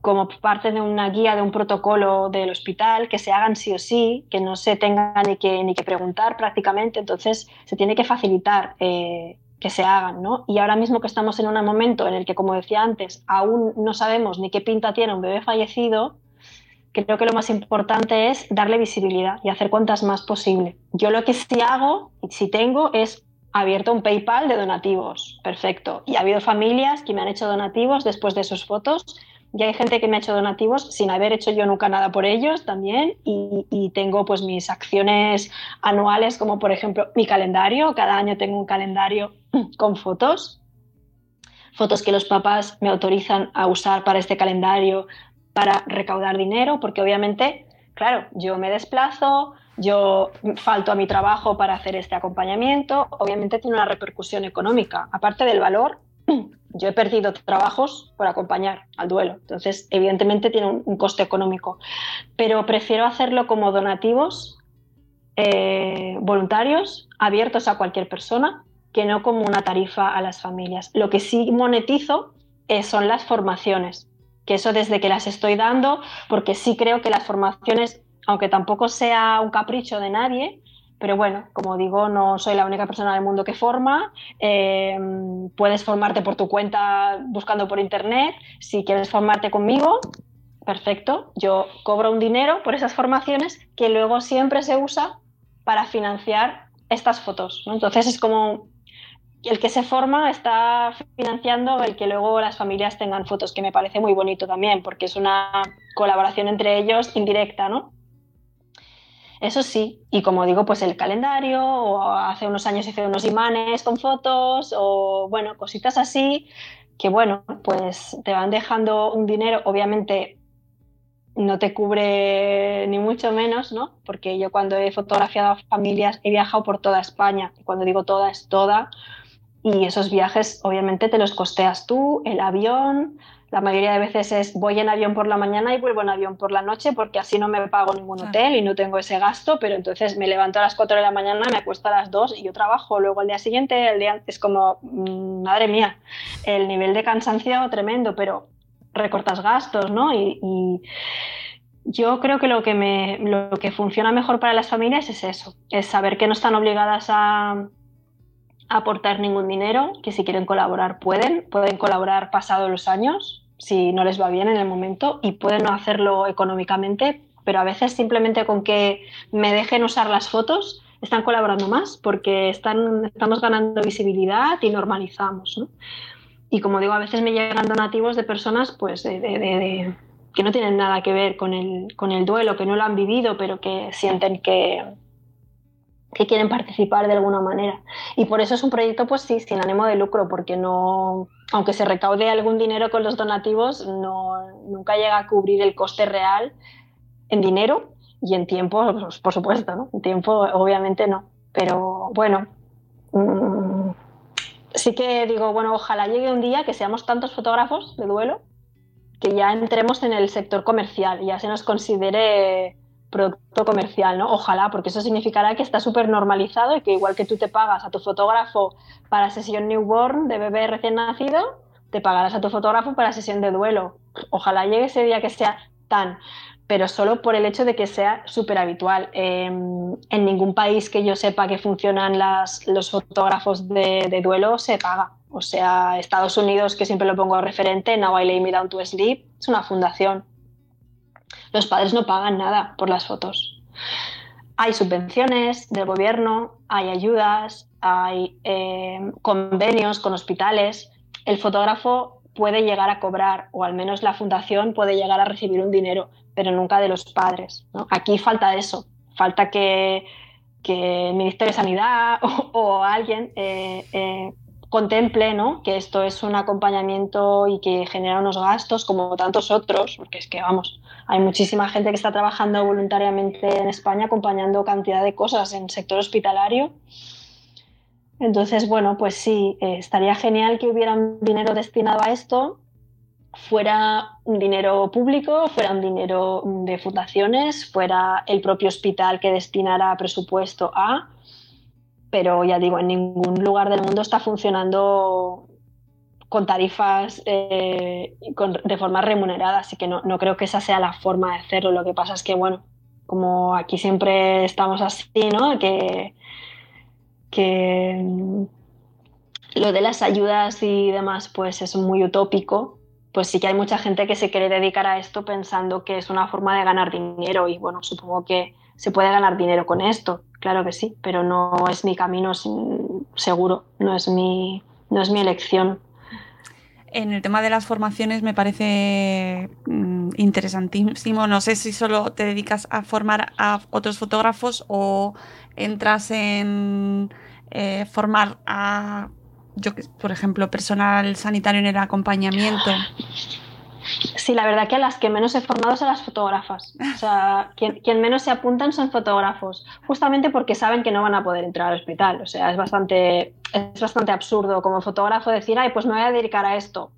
como parte de una guía, de un protocolo del hospital, que se hagan sí o sí, que no se tenga ni que, ni que preguntar prácticamente, entonces se tiene que facilitar eh, que se hagan, ¿no? Y ahora mismo que estamos en un momento en el que, como decía antes, aún no sabemos ni qué pinta tiene un bebé fallecido, creo que lo más importante es darle visibilidad y hacer cuantas más posible. Yo lo que sí hago, y si tengo, es abierto un PayPal de donativos. Perfecto. Y ha habido familias que me han hecho donativos después de sus fotos. Y hay gente que me ha hecho donativos sin haber hecho yo nunca nada por ellos también. Y, y tengo pues mis acciones anuales, como por ejemplo mi calendario. Cada año tengo un calendario con fotos fotos que los papás me autorizan a usar para este calendario, para recaudar dinero, porque obviamente, claro, yo me desplazo, yo falto a mi trabajo para hacer este acompañamiento, obviamente tiene una repercusión económica. Aparte del valor, yo he perdido trabajos por acompañar al duelo. Entonces, evidentemente tiene un, coste económico. Pero prefiero hacerlo como donativos eh, voluntarios, abiertos a cualquier persona, que no como una tarifa a las familias. Lo que sí monetizo eh, son las formaciones, que eso desde que las estoy dando, porque sí creo que las formaciones, aunque tampoco sea un capricho de nadie, pero bueno, como digo, no soy la única persona del mundo que forma. Eh, puedes formarte por tu cuenta buscando por internet. Si quieres formarte conmigo, perfecto. Yo cobro un dinero por esas formaciones que luego siempre se usa para financiar estas fotos. Entonces es como el que se forma está financiando el que luego las familias tengan fotos, que me parece muy bonito también, porque es una colaboración entre ellos indirecta, ¿no? Eso sí, y como digo, pues el calendario, o hace unos años hice unos imanes con fotos, o bueno, cositas así, que bueno, pues te van dejando un dinero, obviamente no te cubre ni mucho menos, ¿no? Porque yo cuando he fotografiado a familias he viajado por toda España, y cuando digo toda es toda, y esos viajes obviamente te los costeas tú, el avión, la mayoría de veces es voy en avión por la mañana y vuelvo en avión por la noche porque así no me pago ningún hotel y no tengo ese gasto, pero entonces me levanto a las 4 de la mañana, me acuesto a las 2 y yo trabajo. Luego al día siguiente, el día es como, mm, madre mía, el nivel de cansancio tremendo, pero recortas gastos, ¿no? Y, yo creo que lo que, me, lo que funciona mejor para las familias es eso, es saber que no están obligadas a, aportar ningún dinero, que si quieren colaborar pueden, pueden colaborar pasado los años, si no les va bien en el momento, y pueden no hacerlo económicamente, pero a veces simplemente con que me dejen usar las fotos están colaborando más porque están, estamos ganando visibilidad y normalizamos. ¿no? Y como digo, a veces me llegan donativos de personas pues, de, que no tienen nada que ver con el, con el duelo, que no lo han vivido, pero que sienten que, que quieren participar de alguna manera. Y por eso es un proyecto, pues sí, sin ánimo de lucro, porque no, aunque se recaude algún dinero con los donativos, no, nunca llega a cubrir el coste real en dinero y en tiempo, pues, por supuesto, ¿no? En tiempo, obviamente no. Pero bueno, mm, sí que digo, bueno, ojalá llegue un día que seamos tantos fotógrafos de duelo que ya entremos en el sector comercial, ya se nos considere producto comercial, ¿no? Ojalá, porque eso significará que está súper normalizado y que igual que tú te pagas a tu fotógrafo para sesión newborn de bebé recién nacido, te pagarás a tu fotógrafo para sesión de duelo. Ojalá llegue ese día que sea tan, pero solo por el hecho de que sea súper habitual. en ningún país que yo sepa que funcionan los fotógrafos de, duelo se paga. O sea, Estados Unidos, que siempre lo pongo referente, Now I Lay Me Down to Sleep, es una fundación los padres no pagan nada por las fotos. Hay subvenciones del gobierno, hay ayudas, hay eh, convenios con hospitales. El fotógrafo puede llegar a cobrar, o al menos la fundación puede llegar a recibir un dinero, pero nunca de los padres. Aquí falta eso, falta que, el Ministerio de Sanidad o, alguien eh, eh, contemple ¿no? que esto es un acompañamiento y que genera unos gastos como tantos otros, porque es que, vamos, hay muchísima gente que está trabajando voluntariamente en España acompañando cantidad de cosas en el sector hospitalario. Entonces, bueno, pues sí, eh, estaría genial que hubiera un dinero destinado a esto, fuera un dinero público, fuera un dinero de fundaciones, fuera el propio hospital que destinara presupuesto a, pero ya digo, en ningún lugar del mundo está funcionando con tarifas eh, de forma remunerada, así que no, creo que esa sea la forma de hacerlo. Lo que pasa es que, bueno, como aquí siempre estamos así, ¿no? Que, que lo de las ayudas y demás, pues es muy utópico. Pues sí que hay mucha gente que se quiere dedicar a esto pensando que es una forma de ganar dinero y bueno, supongo que se puede ganar dinero con esto, claro que sí, pero no es mi camino seguro, no es mi, no es mi elección en el tema de las formaciones me parece mm, interesantísimo. No sé si solo te dedicas a formar a otros fotógrafos o entras en eh, formar a, yo por ejemplo, personal sanitario en el acompañamiento. Sí, la verdad que a las que menos he formado son las fotógrafas. O sea, quien, menos se apuntan son fotógrafos, justamente porque saben que no van a poder entrar al hospital. O sea, es bastante, es bastante absurdo como fotógrafo decir, ay, pues me voy a dedicar a esto.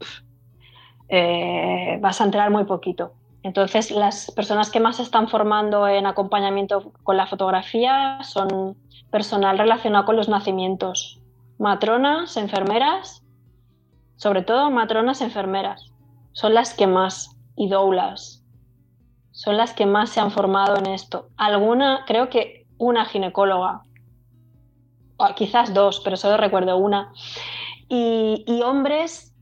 Eh, vas a entrar muy poquito. Entonces, las personas que más se están formando en acompañamiento con la fotografía son personal relacionado con los nacimientos, matronas, enfermeras, sobre todo matronas, enfermeras son las que más, y doulas, son las que más se han formado en esto. Alguna, creo que una ginecóloga, o quizás dos, pero solo recuerdo una. Y, y, hombres,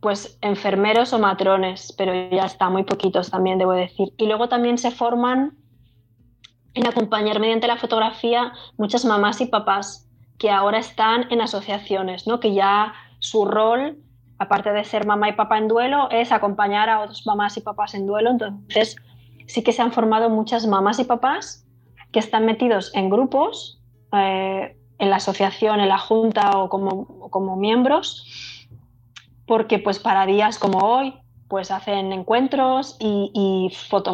pues enfermeros o matrones, pero ya está, muy poquitos también, debo decir. Y luego también se forman en acompañar mediante la fotografía muchas mamás y papás que ahora están en asociaciones, ¿no? que ya su rol aparte de ser mamá y papá en duelo, es acompañar a otros mamás y papás en duelo. Entonces, sí que se han formado muchas mamás y papás que están metidos en grupos, eh, en la asociación, en la junta o como, como miembros, porque pues para días como hoy, pues hacen encuentros y,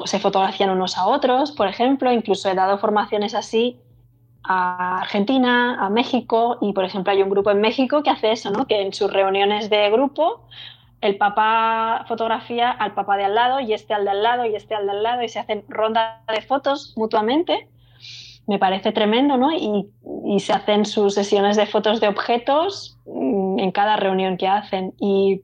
se fotografían unos a otros, por ejemplo. Incluso he dado formaciones así a Argentina, a México, y por ejemplo hay un grupo en México que hace eso, que en sus reuniones de grupo el papá fotografía al papá de al lado y este al de al lado y este al de al lado y se hacen rondas de fotos mutuamente. Me parece tremendo, ¿no? Y, se hacen sus sesiones de fotos de objetos mm, en cada reunión que hacen. Y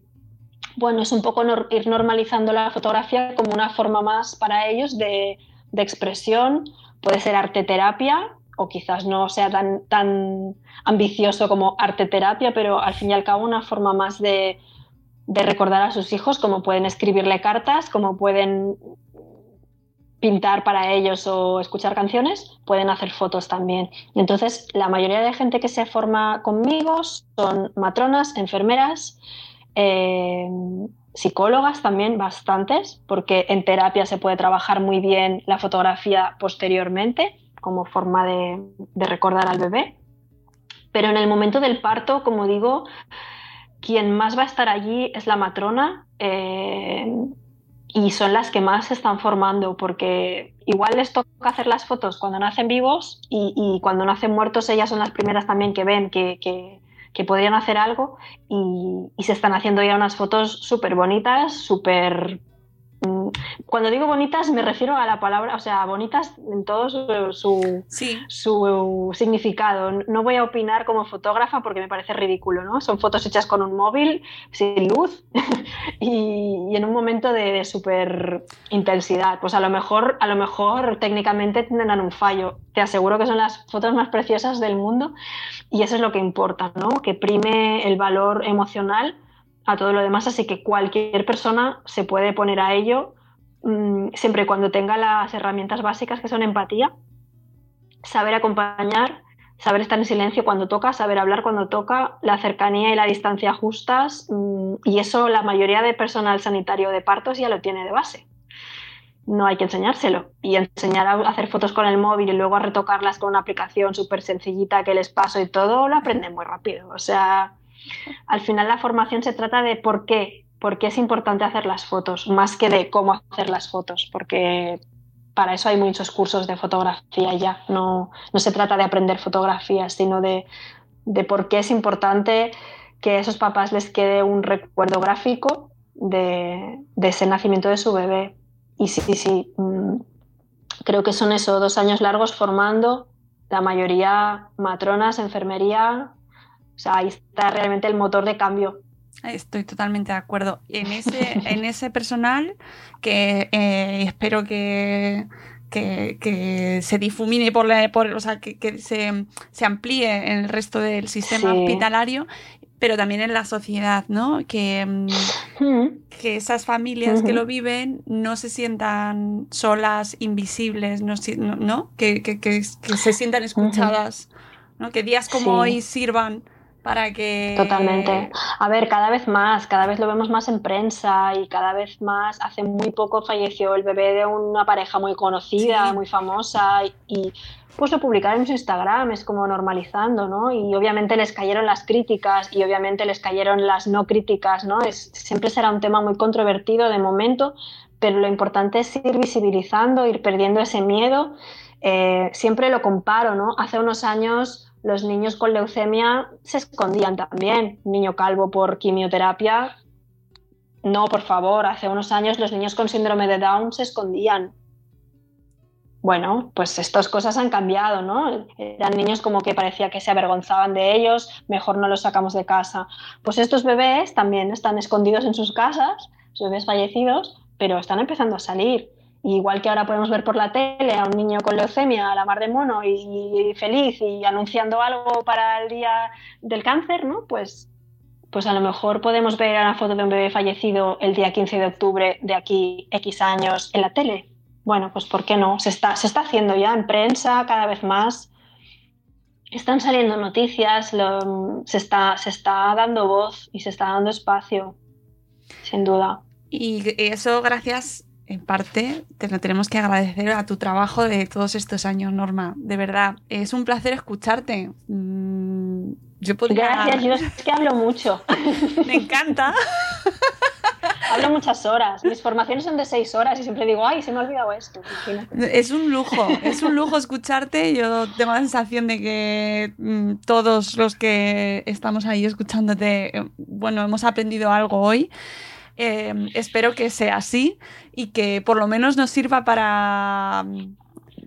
bueno, es un poco ir normalizando la fotografía como una forma más para ellos de expresión. Puede ser arte terapia, o quizás no sea tan, tan ambicioso como arte terapia, pero al fin y al cabo una forma más de, de recordar a sus hijos, como pueden escribirle cartas, como pueden pintar para ellos o escuchar canciones, pueden hacer fotos también. Entonces, la mayoría de gente que se forma conmigo son matronas, enfermeras, eh, psicólogas también, bastantes, porque en terapia se puede trabajar muy bien la fotografía posteriormente como forma de, recordar al bebé. Pero en el momento del parto, como digo, quien más va a estar allí es la matrona eh, y son las que más se están formando porque igual les toca hacer las fotos cuando nacen vivos y, cuando nacen muertos ellas son las primeras también que ven que, que, podrían hacer algo y, y, se están haciendo ya unas fotos súper bonitas, súper cuando digo bonitas me refiero a la palabra, o sea, bonitas en todo su, su, significado. No voy a opinar como fotógrafa porque me parece ridículo, ¿no? Son fotos hechas con un móvil, sin luz y, en un momento de, de súper intensidad. Pues a lo, mejor, a lo mejor técnicamente tendrán un fallo. Te aseguro que son las fotos más preciosas del mundo y eso es lo que importa, ¿no? Que prime el valor emocional a todo lo demás, así que cualquier persona se puede poner a ello mm, siempre y cuando tenga las herramientas básicas que son empatía, saber acompañar, saber estar en silencio cuando toca, saber hablar cuando toca, la cercanía y la distancia justas, mm, y eso la mayoría de personal sanitario de partos ya lo tiene de base. No hay que enseñárselo. Y enseñar a hacer fotos con el móvil y luego a retocarlas con una aplicación súper sencillita que les paso y todo, lo aprenden muy rápido. O sea, al final la formación se trata de por qué, por qué es importante hacer las fotos, más que de cómo hacer las fotos, porque para eso hay muchos cursos de fotografía ya. No, no se trata de aprender fotografía, sino de, de por qué es importante que a esos papás les quede un recuerdo gráfico de, de ese nacimiento de su bebé. Y sí, sí, sí, mm, creo que son esos dos años largos formando, la mayoría matronas, enfermería, o sea, ahí está realmente el motor de cambio. Estoy totalmente de acuerdo. En ese, en ese personal que eh, espero que, que, se difumine por, la, por o sea, que, se, se, amplíe en el resto del sistema hospitalario, pero también en la sociedad, ¿no? Que, mm, que esas familias que lo viven no se sientan solas, invisibles, no, ¿no? Que, se sientan escuchadas, ¿no? Que días como hoy sirvan para que... Totalmente. A ver, cada vez más, cada vez lo vemos más en prensa y cada vez más, hace muy poco falleció el bebé de una pareja muy conocida, muy famosa y, pues lo publicaron en su Instagram, es como normalizando, ¿no? Y obviamente les cayeron las críticas y obviamente les cayeron las no críticas, ¿no? Es, siempre será un tema muy controvertido de momento, pero lo importante es ir visibilizando, ir perdiendo ese miedo. Eh, siempre lo comparo, ¿no? Hace unos años los niños con leucemia se escondían también. niño calvo por quimioterapia. No, por favor, hace unos años los niños con síndrome de Down se escondían. Bueno, pues estas cosas han cambiado, ¿no? Eran niños como que parecía que se avergonzaban de ellos, mejor no los sacamos de casa. Pues estos bebés también están escondidos en sus casas, sus bebés fallecidos, pero están empezando a salir igual que ahora podemos ver por la tele a un niño con leucemia a la mar de mono y, feliz y anunciando algo para el día del cáncer, ¿no? Pues, pues a lo mejor podemos ver una foto de un bebé fallecido el día 15 de octubre de aquí X años en la tele. Bueno, pues ¿por qué no? Se está, se está haciendo ya en prensa cada vez más. Están saliendo noticias, se, está, se está dando voz y se está dando espacio, sin duda. Y eso gracias en parte te lo tenemos que agradecer a tu trabajo de todos estos años, Norma. De verdad, es un placer escucharte. Mm, yo Gracias, yo es que hablo mucho. Me encanta. hablo muchas horas. Mis formaciones son de seis horas y siempre digo, ay, se me ha olvidado esto. Es un lujo, es un lujo escucharte. Yo tengo la sensación de que mm, todos los que estamos ahí escuchándote, eh, bueno, hemos aprendido algo hoy. Em, espero que sea así y que por lo menos nos sirva para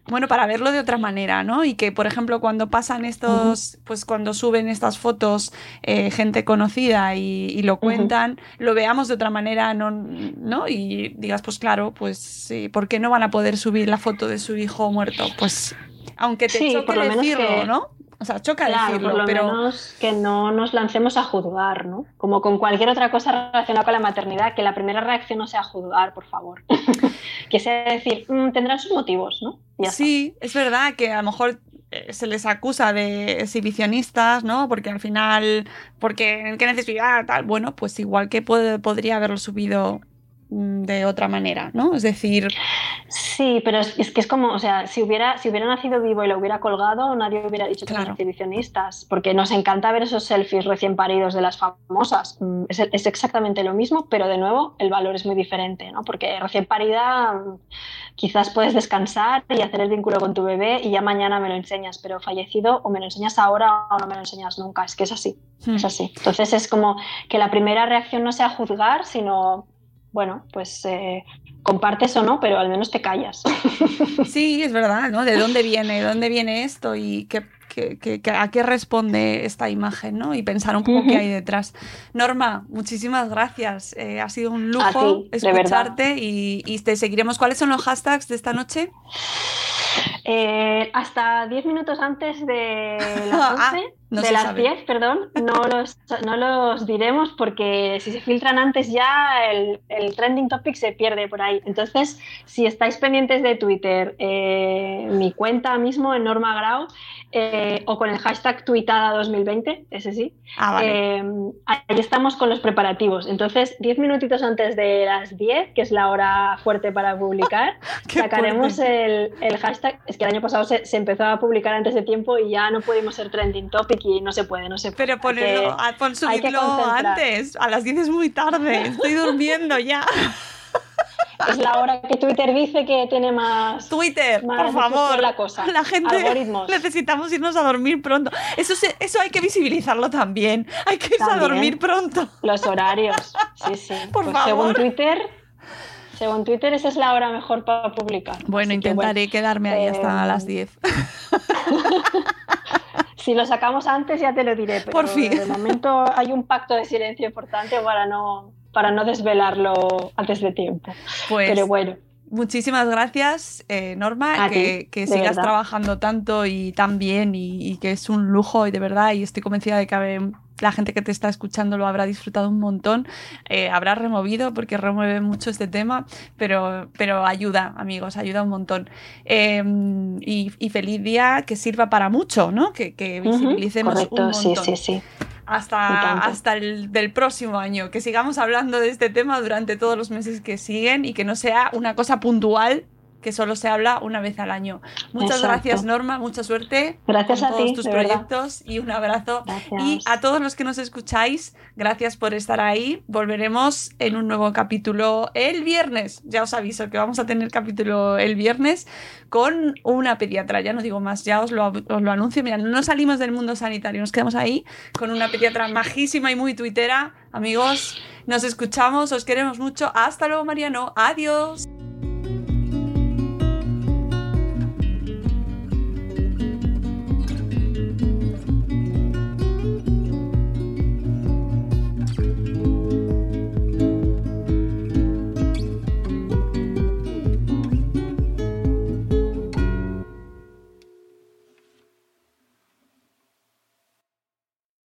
bueno, para verlo de otra manera, ¿no? Y que, por ejemplo, cuando pasan estos, pues cuando suben estas fotos eh, gente conocida y, lo cuentan, lo veamos de otra manera, ¿no? ¿no? Y digas, pues claro, pues sí, ¿por qué no van a poder subir la foto de su hijo muerto? Pues aunque te choque por lo decirlo, ¿no? O sea, choca decirlo, por lo pero... menos que no nos lancemos a juzgar, ¿no? Como con cualquier otra cosa relacionada con la maternidad, que la primera reacción no sea juzgar, por favor. que sea decir, mm, tendrán sus motivos, ¿no? sí, es verdad que a lo mejor eh, se les acusa de exhibicionistas, ¿no? Porque al final, porque qué necesidad, tal. Bueno, pues igual que podría haberlo subido de otra manera, ¿no? Es decir... Sí, pero es, que es como, o sea, si hubiera, si hubiera nacido vivo y lo hubiera colgado, nadie hubiera dicho que eran exhibicionistas, porque nos encanta ver esos selfies recién paridos de las famosas. Mm, es, exactamente lo mismo, pero de nuevo el valor es muy diferente, ¿no? Porque recién parida mm, quizás puedes descansar y hacer el vínculo con tu bebé y ya mañana me lo enseñas, pero fallecido o me lo enseñas ahora o no me lo enseñas nunca, es que es así, es hmm. así. Entonces es como que la primera reacción no sea juzgar, sino bueno, pues eh, compartes o no, pero al menos te callas. Sí, es verdad, ¿no? ¿De dónde viene? ¿De dónde viene esto? ¿Y qué, a qué responde esta imagen, ¿no? Y pensar un poco qué hay detrás. Norma, muchísimas gracias. Eh, ha sido un lujo escucharte y, y, te seguiremos. ¿Cuáles son los hashtags de esta noche? Eh, hasta 10 minutos antes de las 11, ah, de las 10, perdón, no los, no los diremos porque si se filtran antes ya el, el, trending topic se pierde por ahí. Entonces, si estáis pendientes de Twitter, eh, mi cuenta mismo en Norma Grau eh, o con el hashtag tuitada 2020, ese sí, ah, ahí estamos con los preparativos. Entonces, 10 minutitos antes de las 10, que es la hora fuerte para publicar, sacaremos el, el hashtag. Es que el año pasado se, empezó a publicar antes de tiempo y ya no pudimos ser trending topic y no se puede, no se puede. Pero ponerlo, subirlo antes, a las 10 es muy tarde, estoy durmiendo ya. Es la hora que Twitter dice que tiene más. Twitter, por favor. La, cosa. la gente. Algoritmos. Necesitamos irnos a dormir pronto. Eso, eso hay que visibilizarlo también. Hay que irse a dormir pronto. Los horarios. Sí, sí. Por pues favor. Según Twitter, según Twitter, esa es la hora mejor para publicar. Bueno, intentaré quedarme ahí hasta eh, las 10. si lo sacamos antes ya te lo diré, pero Por fin. de momento hay un pacto de silencio importante para no, para no desvelarlo antes de tiempo. Pues, pero bueno. Muchísimas gracias, eh, Norma, que, sigas trabajando tanto y tan bien y, y, que es un lujo y de verdad, y estoy convencida de que la gente que te está escuchando lo habrá disfrutado un montón, eh, habrá removido porque remueve mucho este tema, pero, pero ayuda, amigos, ayuda un montón. Em, y, feliz día que sirva para mucho, ¿no? Que, visibilicemos un montón. Sí, sí, sí. Hasta, hasta el del próximo año. Que sigamos hablando de este tema durante todos los meses que siguen y que no sea una cosa puntual que solo se habla una vez al año. Muchas Exacto. gracias, Norma. Mucha suerte Gracias con a todos ti, tus verdad. proyectos y un abrazo. Gracias. Y a todos los que nos escucháis, gracias por estar ahí. Volveremos en un nuevo capítulo el viernes. Ya os aviso que vamos a tener capítulo el viernes con una pediatra. Ya no digo más, ya os lo, os lo anuncio. Mira, no salimos del mundo sanitario, nos quedamos ahí con una pediatra majísima y muy tuitera. Amigos, nos escuchamos, os queremos mucho. Hasta luego, Mariano. Adiós.